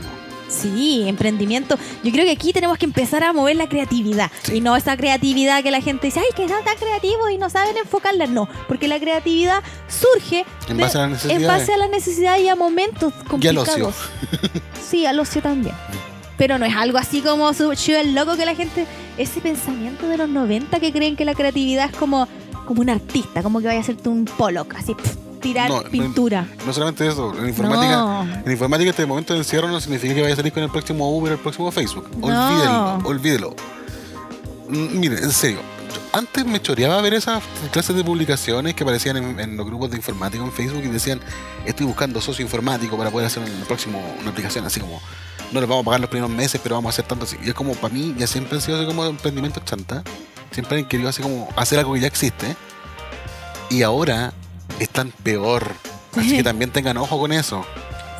Sí, emprendimiento. Yo creo que aquí tenemos que empezar a mover la creatividad. Sí. Y no esa creatividad que la gente dice, ay, que son tan creativos y no saben enfocarla. No, porque la creatividad surge En de- base a las en necesidades. base a la necesidad y a momentos Y al complicados. ocio. Sí, al ocio también. Pero no es algo así como su el loco que la gente. Ese pensamiento de los 90 que creen que la creatividad es como, como un artista, como que vaya a hacerte un Pollock, así, tirar No, pintura. No solamente eso, en informática, No. en informática este momento de encierro no significa que vaya a salir con el próximo Uber o el próximo Facebook. Olvídelo, olvídelo. Mm, Mire, en serio, antes me choreaba ver esas clases de publicaciones que aparecían en, en los grupos de informática en Facebook y decían, estoy buscando socio informático para poder hacer el próximo una aplicación así como, no les vamos a pagar los primeros meses, pero vamos a hacer tanto así. Y es como, para mí, ya siempre han sido así como emprendimientos chanta. Siempre han querido así como hacer algo que ya existe. Y ahora están peor. Así que también tengan ojo con eso.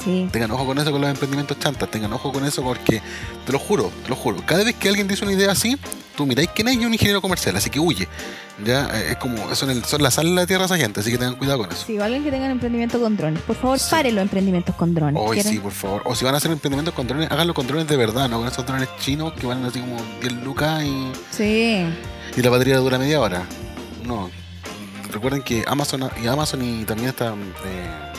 Sí. Tengan ojo con eso con los emprendimientos chantas. Tengan ojo con eso porque, te lo juro, te lo juro. Cada vez que alguien dice una idea así, tú miráis quién es y un ingeniero comercial, así que huye. Ya, eh, es como, son, el, son la sal de la tierra esa gente, así que tengan cuidado con eso. Sí, o alguien que tenga emprendimiento con drones. Por favor, Sí. paren los emprendimientos con drones. Hoy ¿Quieren? sí, por favor. O si van a hacer emprendimientos con drones, háganlo con drones de verdad, no con esos drones chinos que valen así como 10 lucas y, Sí. y la batería dura media hora. No. Recuerden que Amazon y Amazon y también está eh,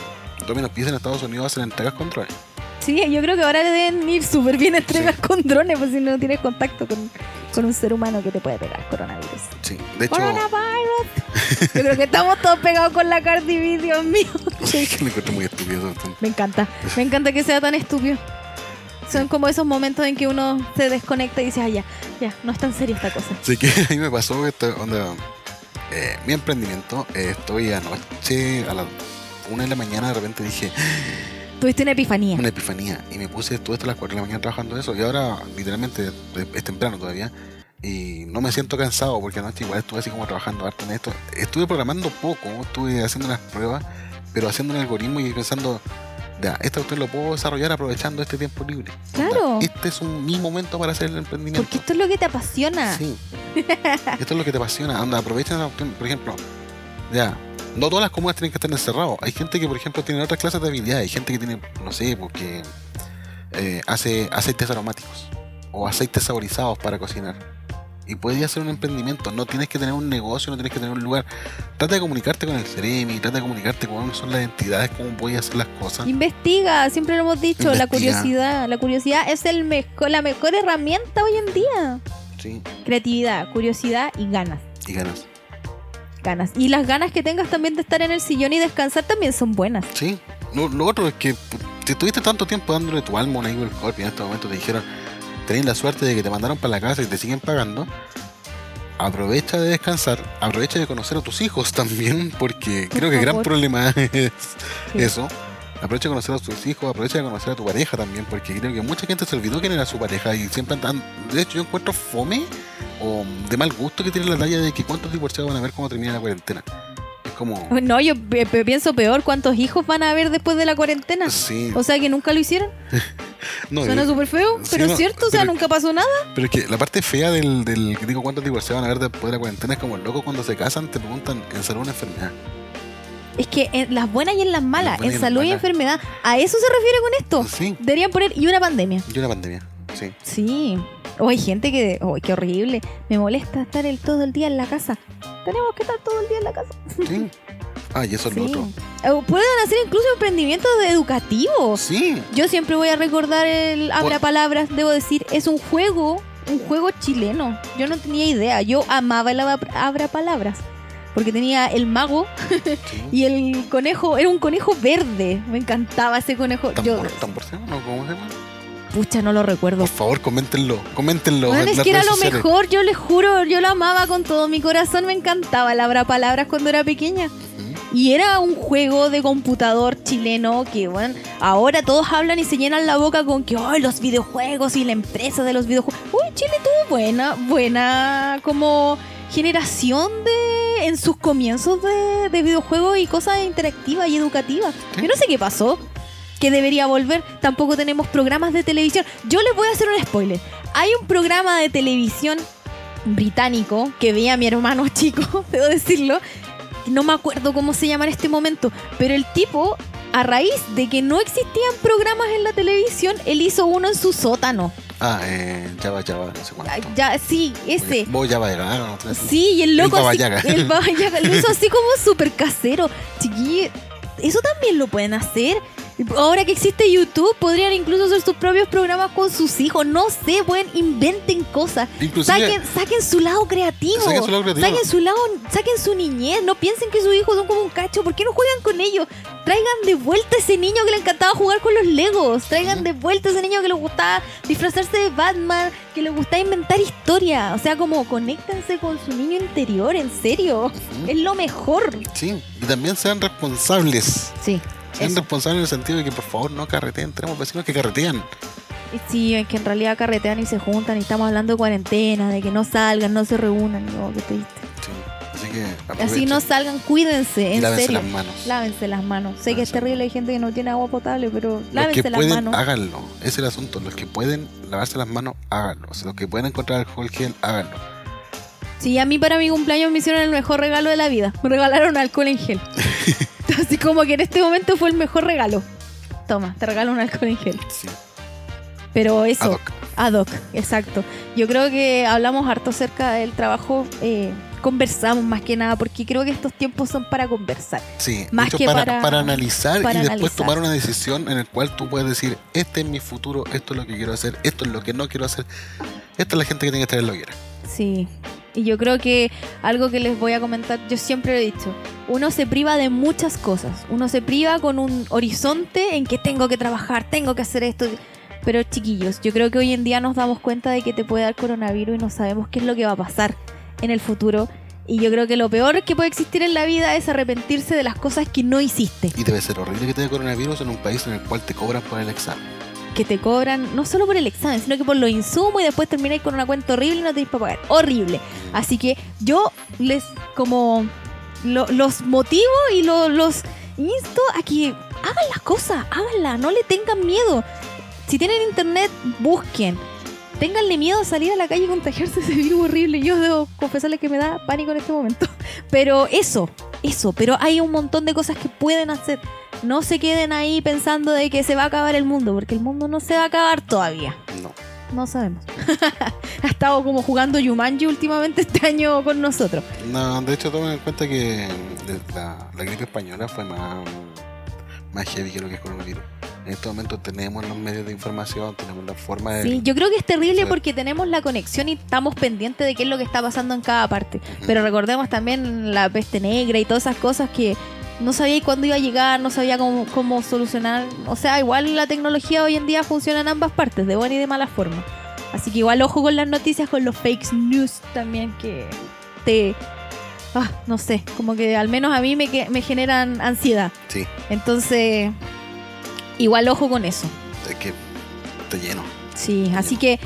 Domino's Pizza en Estados Unidos hacen entregas con drones. Sí, yo creo que ahora le deben ir súper bien entregas con drones, pues si no tienes contacto con, con un ser humano que te puede pegar coronavirus. Sí. De hecho, Coronavirus. Yo creo que estamos todos pegados con la Cardi B, Dios mío. Lo encuentro muy estúpido. Me encanta, me encanta que sea tan estúpido. Son como esos momentos en que uno se desconecta y dice, ah, ya, ya, no es tan seria esta cosa. Así que a mí me pasó esto, onda, eh, mi emprendimiento, eh, estoy anoche a las una de la mañana, de repente dije, Tuviste una epifanía. una epifanía, y me puse estuve hasta las 4 de la mañana trabajando eso, y ahora literalmente eh, es temprano todavía, y no me siento cansado, porque anoche igual estuve así como trabajando harto en esto. Estuve programando poco, estuve haciendo unas pruebas, pero haciendo un algoritmo y pensando, ya, esto usted lo puedo desarrollar aprovechando este tiempo libre. Onda, Claro. Este es un, mi momento para hacer el emprendimiento. Porque esto es lo que te apasiona. Sí. Esto es lo que te apasiona. Anda, opción, por ejemplo, ya. No todas las comunas tienen que estar encerradas. Hay gente que, por ejemplo, tiene otras clases de habilidades. Hay gente que tiene, no sé, porque eh, hace aceites aromáticos o aceites saborizados para cocinar. Y puedes hacer un emprendimiento. No tienes que tener un negocio, no tienes que tener un lugar. Trata de comunicarte con el Ceremi, trata de comunicarte con son las entidades, cómo puedes hacer las cosas. Investiga, siempre lo hemos dicho, la curiosidad. La curiosidad es el mejor, la mejor herramienta hoy en día. Sí, Creatividad, curiosidad y ganas. y ganas. Ganas. Y las ganas que tengas también de estar en el sillón y descansar también son buenas. Sí. Lo, lo otro es que pu- si estuviste tanto tiempo dándole tu alma a Corp y en este momento te dijeron, tenés la suerte de que te mandaron para la casa y te siguen pagando, aprovecha de descansar, aprovecha de conocer a tus hijos también, porque Por creo que el gran problema es Sí. eso. Aprovecha de conocer a tus hijos, aprovecha de conocer a tu pareja también, porque creo que mucha gente se olvidó quién era su pareja y siempre andan. De hecho, yo encuentro fome o de mal gusto que tiene la talla de que cuántos divorciados van a ver cuando termine la cuarentena. Como. No, yo pienso peor, ¿cuántos hijos van a haber después de la cuarentena? Sí, O sea que nunca lo hicieron. no, Suena súper feo, sí, pero no, es cierto, o sea, nunca pasó nada. Pero es que la parte fea del, del que digo cuántos divorciados van a ver después de la cuarentena es como el loco cuando se casan te preguntan en salud una enfermedad. Es que en las buenas y en las malas, Las y en salud y malas. enfermedad, a eso se refiere con esto. Sí, Deberían poner, y una pandemia. y una pandemia. Sí. Sí. O hay gente que, oh, qué horrible, me molesta estar el, todo el día en la casa. Tenemos que estar todo el día en la casa. Sí. Ah, y eso es lo otro. O Pueden hacer incluso emprendimientos educativos. Sí. Yo siempre voy a recordar el Abra Palabras, debo decir, es un juego, un juego chileno. Yo no tenía idea, yo amaba el Abra Abra Palabras. Porque tenía el mago sí. y el conejo, era un conejo verde. Me encantaba ese conejo. Yo, Tambor, tamborceo, ¿no? ¿Cómo se llama? Pucha, no lo recuerdo. Por favor, coméntenlo. Coméntenlo. Bueno, en es las que era lo sociales. mejor, yo les juro, yo lo amaba con todo mi corazón, me encantaba el Abra Palabras cuando era pequeña. Ujú. Y era un juego de computador chileno que, bueno, ahora todos hablan y se llenan la boca con que, oh, los videojuegos y la empresa de los videojuegos. Uy, Chile tuvo buena, buena como generación de, en sus comienzos de, de videojuegos y cosas interactivas y educativas. Sí. Yo no sé qué pasó, que debería volver. Tampoco tenemos programas de televisión. Yo les voy a hacer un spoiler. Hay un programa de televisión británico que veía mi hermano chico, debo decirlo, no me acuerdo cómo se llama en este momento, pero el tipo a raíz de que no existían programas en la televisión, él hizo uno en su sótano. Ah, eh, Java Java, no sé cuánto. Ya, sí, ese. Vos Java Yaga, ¿no? Sí, y el loco El Baba así, Yaga. el Baba Yaga, lo hizo así como súper casero. Chiquillos, eso también lo pueden hacer. Ahora que existe YouTube, podrían incluso hacer sus propios programas con sus hijos. No sé, pueden inventen cosas. Saquen, saquen su lado creativo. Saquen su lado creativo. Saquen su lado, saquen su niñez. No piensen que sus hijos son como un cacho. ¿Por qué no juegan con ellos? Traigan de vuelta ese niño que le encantaba jugar con los Legos. Traigan de vuelta ese niño que le gustaba disfrazarse de Batman, que le gustaba inventar historia. O sea, como conéctense con su niño interior, en serio. Es lo mejor. Sí, y también sean responsables. Sí. Sean responsables en el sentido de que por favor no carreteen. Tenemos vecinos que carretean. Sí, es que en realidad carretean y se juntan y estamos hablando de cuarentena, de que no salgan, no se reúnan. No, qué triste. Sí. Así que Así no salgan, cuídense, y en lávense serio. las manos. Lávense las manos. Sé que es terrible, hay gente que no tiene agua potable, pero Los que lávense las pueden, manos. háganlo. Ese es el asunto. Los que pueden lavarse las manos, háganlo. O sea, los que pueden encontrar alcohol gel, háganlo. Sí, a mí para mi cumpleaños me hicieron el mejor regalo de la vida. Me regalaron alcohol en gel. Así como que en este momento fue el mejor regalo. Toma, te regalo un alcohol en gel. Sí. Pero eso, Ad hoc. ad hoc, exacto. Yo creo que hablamos harto acerca del trabajo, eh, conversamos más que nada, porque creo que estos tiempos son para conversar. Sí, Más que para, para- para analizar para y después analizar. tomar una decisión en el cual tú puedes decir, este es mi futuro, esto es lo que quiero hacer, esto es lo que no quiero hacer. Esta es la gente que tiene que estar en la hoguera. Sí. Y yo creo que algo que les voy a comentar, yo siempre lo he dicho, uno se priva de muchas cosas. Uno se priva con un horizonte en que tengo que trabajar, tengo que hacer esto. Pero chiquillos, yo creo que hoy en día nos damos cuenta de que te puede dar coronavirus y no sabemos qué es lo que va a pasar en el futuro. Y yo creo que lo peor que puede existir en la vida es arrepentirse de las cosas que no hiciste. Y debe ser horrible que te dé coronavirus en un país en el cual te cobran por el examen. Que te cobran no solo por el examen, sino que por los insumos y después termináis con una cuenta horrible y no tenéis para pagar. Horrible. Así que yo les como lo- los motivo y lo- los insto a que hagan las cosas, háganlas, no le tengan miedo. Si tienen internet, busquen. Ténganle miedo a salir a la calle y contagiarse ese virus horrible. Yo debo confesarles que me da pánico en este momento. Pero eso, eso. Pero hay un montón de cosas que pueden hacer. No se queden ahí pensando de que se va a acabar el mundo, porque el mundo no se va a acabar todavía. No. No sabemos. ha estado como jugando Yumanji últimamente este año con nosotros. No, de hecho tomen en cuenta que la, la gripe española fue más, más heavy que lo que es coronavirus. En este momento tenemos los medios de información, tenemos la forma de... Sí, yo creo que es terrible porque tenemos la conexión y estamos pendientes de qué es lo que está pasando en cada parte. Ujú. Pero recordemos también la peste negra y todas esas cosas que no sabía cuándo iba a llegar, no sabía cómo, cómo solucionar. O sea, igual la tecnología hoy en día funciona en ambas partes, de buena y de mala forma. Así que igual ojo con las noticias, con los fake news también que te... Ah, no sé, como que al menos a mí me, me generan ansiedad. Sí, Entonces, igual ojo con eso. es que está lleno. Sí, así que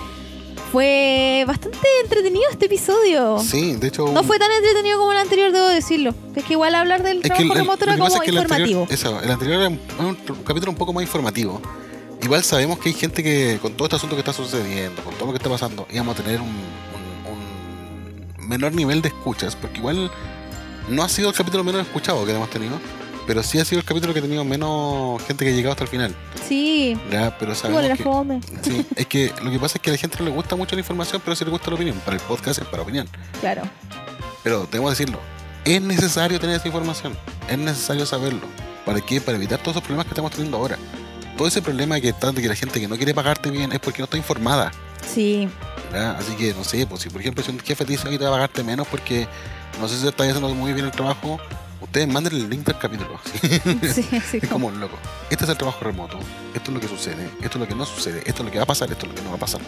fue bastante entretenido este episodio. Sí, de hecho... No fue tan entretenido como el anterior, debo decirlo. Es que igual hablar del Es trabajo el- remoto era como es que el informativo. anterior, eso, el anterior era un, un capítulo un poco más informativo. Igual sabemos que hay gente que, con todo este asunto que está sucediendo, con todo lo que está pasando, íbamos a tener un, un- un menor nivel de escuchas, porque igual no ha sido el capítulo menos escuchado que hemos tenido, pero sí ha sido el capítulo que ha tenido menos gente que ha llegado hasta el final. Sí, Ya, pero sabemos era que, fome. sí, es que lo que pasa es que a la gente no le gusta mucho la información, pero sí le gusta la opinión. Para el podcast es para opinión. Claro. Pero tengo que decirlo, es necesario tener esa información, es necesario saberlo. ¿Para qué? Para evitar todos esos problemas que estamos teniendo ahora. Todo ese problema que está de que la gente que no quiere pagarte bien es porque no está informada. Sí, ¿verdad? Así que, no sé, pues si por ejemplo si un jefe te dice que te va a pagarte menos porque no sé si está haciendo muy bien el trabajo, ustedes manden el link del capítulo. sí, sí. es como loco. Este es el trabajo remoto, esto es lo que sucede, esto es lo que no sucede, esto es lo que va a pasar, esto es lo que no va a pasar.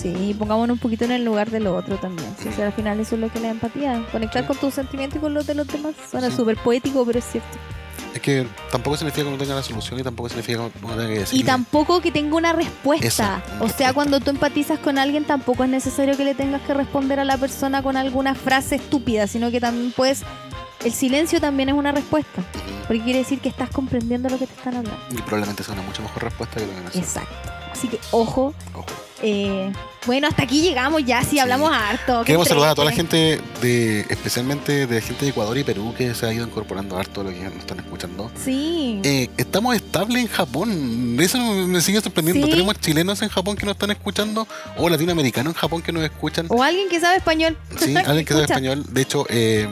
Sí, pongámonos un poquito en el lugar de lo otro también. Sí, o sea, al final eso es lo que es la empatía. Conectar Sí. con tus sentimientos y con los de los demás. Suena súper poético, pero es cierto. Es que tampoco significa que no tenga la solución y tampoco significa que no tenga que decir. Y tampoco que tenga una respuesta. Esa, una o sea, respuesta. cuando tú empatizas con alguien, tampoco es necesario que le tengas que responder a la persona con alguna frase estúpida, sino que también puedes. El silencio también es una respuesta. Porque quiere decir que estás comprendiendo lo que te están hablando. Y probablemente sea una mucho mejor respuesta que lo que nosotros. Exacto. Así que ojo, Ojo. Eh, bueno, hasta aquí llegamos ya, sí, hablamos harto. Queremos saludar a toda la gente, de especialmente de la gente de Ecuador y Perú que se ha ido incorporando harto lo que nos están escuchando. Sí. Eh, estamos estables en Japón. Eso me sigue sorprendiendo. Tenemos chilenos en Japón que nos están escuchando o latinoamericanos en Japón que nos escuchan. O alguien que sabe español. Sí, alguien que sabe español. De hecho, eh,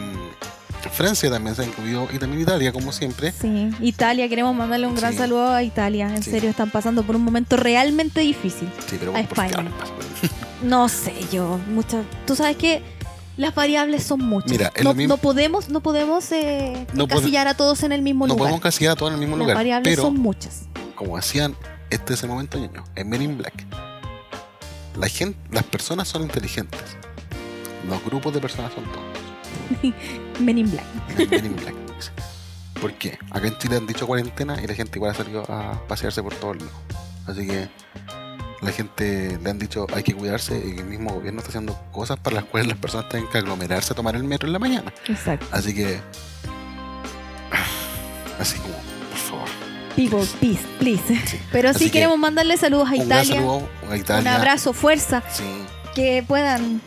Francia también se ha incluido y también Italia, como siempre. Sí, Italia, queremos mandarle un gran saludo a Italia. En serio, están pasando por un momento realmente difícil. Sí, pero a España. no sé yo, muchas. Tú sabes que las variables son muchas. Mira, no, no, podemos, no podemos eh, encasillar a todos en el mismo lugar. No podemos encasillar a todos en el mismo las lugar. Las variables son muchas. Como hacían este ese momento, niño, en Men in Black. La gente, las personas son inteligentes. Los grupos de personas son todos. Men in Black. Men in Black. ¿Por qué? Acá en Chile han dicho cuarentena y la gente igual ha salido a pasearse por todos lados. Así que la gente le han dicho hay que cuidarse y el mismo gobierno está haciendo cosas para las cuales las personas tienen que aglomerarse a tomar el metro en la mañana. Exacto. Así que. Así como, por favor. People, peace, please. Pero sí queremos mandarle saludos a Italia. a Italia. Un abrazo, fuerza. Sí. Que puedan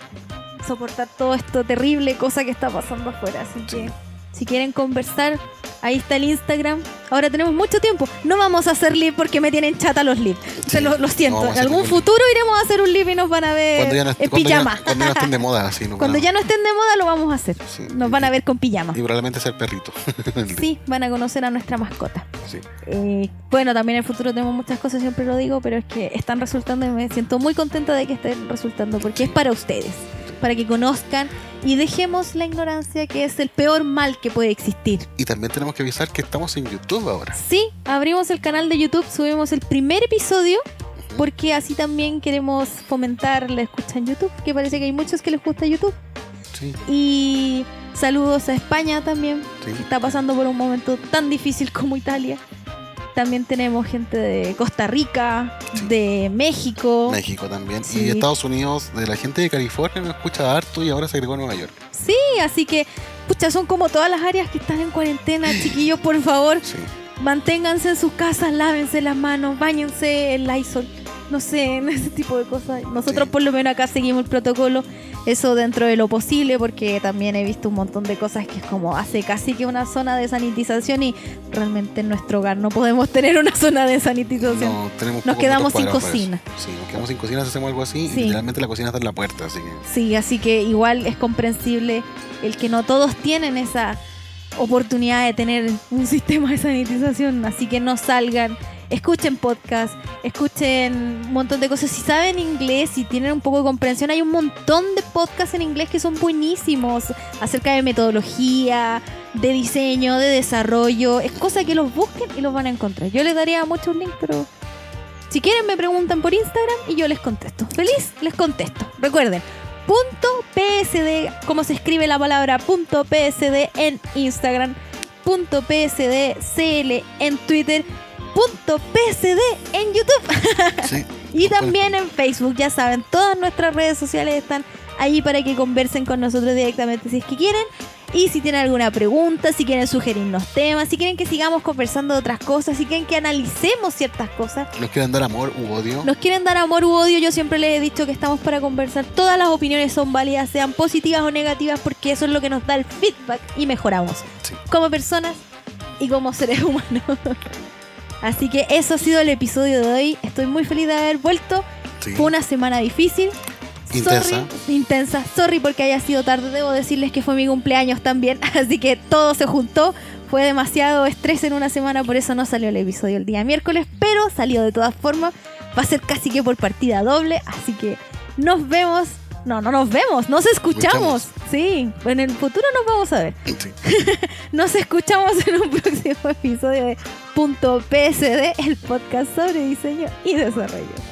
soportar todo esto terrible cosa que está pasando afuera. Así que si quieren conversar, ahí está el Instagram. Ahora tenemos mucho tiempo. No vamos a hacer live porque me tienen chata los live. Se lo, siento. en algún futuro iremos a hacer un live y nos van a ver en pijama. cuando ya no estén de moda, Cuando ya no estén de moda lo vamos a hacer. Nos van a ver con pijama. Y probablemente el perrito. sí, van a conocer a nuestra mascota. Eh, bueno, también en el futuro tenemos muchas cosas, siempre lo digo, pero es que están resultando y me siento muy contenta de que estén resultando porque es para ustedes para que conozcan y dejemos la ignorancia que es el peor mal que puede existir. Y también tenemos que avisar que estamos en YouTube ahora. Sí, abrimos el canal de YouTube, subimos el primer episodio porque así también queremos fomentar la escucha en YouTube, que parece que hay muchos que les gusta YouTube. Sí. Y saludos a España también, que está pasando por un momento tan difícil como Italia. También tenemos gente de Costa Rica, de México. México también. Y Estados Unidos, de la gente de California nos escucha harto y ahora se agregó a Nueva York. Sí, así que, pucha, son como todas las áreas que están en cuarentena. Chiquillos, por favor, manténganse en sus casas, lávense las manos, bañense el Lysol. No sé, en ese tipo de cosas. Nosotros por lo menos acá seguimos el protocolo eso dentro de lo posible, porque también he visto un montón de cosas que es como hace casi que una zona de sanitización y realmente en nuestro hogar no podemos tener una zona de sanitización. No, tenemos nos quedamos sin cocina. Sí, nos quedamos sin cocina si hacemos algo así y literalmente la cocina está en la puerta, así que... Sí, así que igual es comprensible el que no todos tienen esa oportunidad de tener un sistema de sanitización, así que no salgan escuchen podcast, escuchen un montón de cosas. Si saben inglés y tienen un poco de comprensión, hay un montón de podcasts en inglés que son buenísimos acerca de metodología, de diseño, de desarrollo. Es cosa que los busquen y los van a encontrar. Yo les daría muchos links, pero si quieren me preguntan por Instagram y yo les contesto. Feliz les contesto. Recuerden, punto PSD, como se escribe la palabra punto PSD en Instagram, punto PSDCL en Twitter .psd en YouTube. y también en Facebook, ya saben, todas nuestras redes sociales están ahí para que conversen con nosotros directamente si es que quieren. Y si tienen alguna pregunta, si quieren sugerirnos temas, si quieren que sigamos conversando de otras cosas, si quieren que analicemos ciertas cosas. ¿Nos quieren dar amor u odio? Nos quieren dar amor u odio. Yo siempre les he dicho que estamos para conversar. Todas las opiniones son válidas, sean positivas o negativas, porque eso es lo que nos da el feedback y mejoramos. Como personas y como seres humanos. Así que eso ha sido el episodio de hoy. Estoy muy feliz de haber vuelto. Fue una semana difícil. Intensa. intensa. Sorry porque haya sido tarde. Debo decirles que fue mi cumpleaños también. Así que todo se juntó. Fue demasiado estrés en una semana, por eso no salió el episodio el día miércoles. Pero salió de todas formas. Va a ser casi que por partida doble. Así que nos vemos. No, no nos vemos, nos escuchamos. Sí, en el futuro nos vamos a ver. nos escuchamos en un próximo episodio de Punto PSD, el podcast sobre diseño y desarrollo.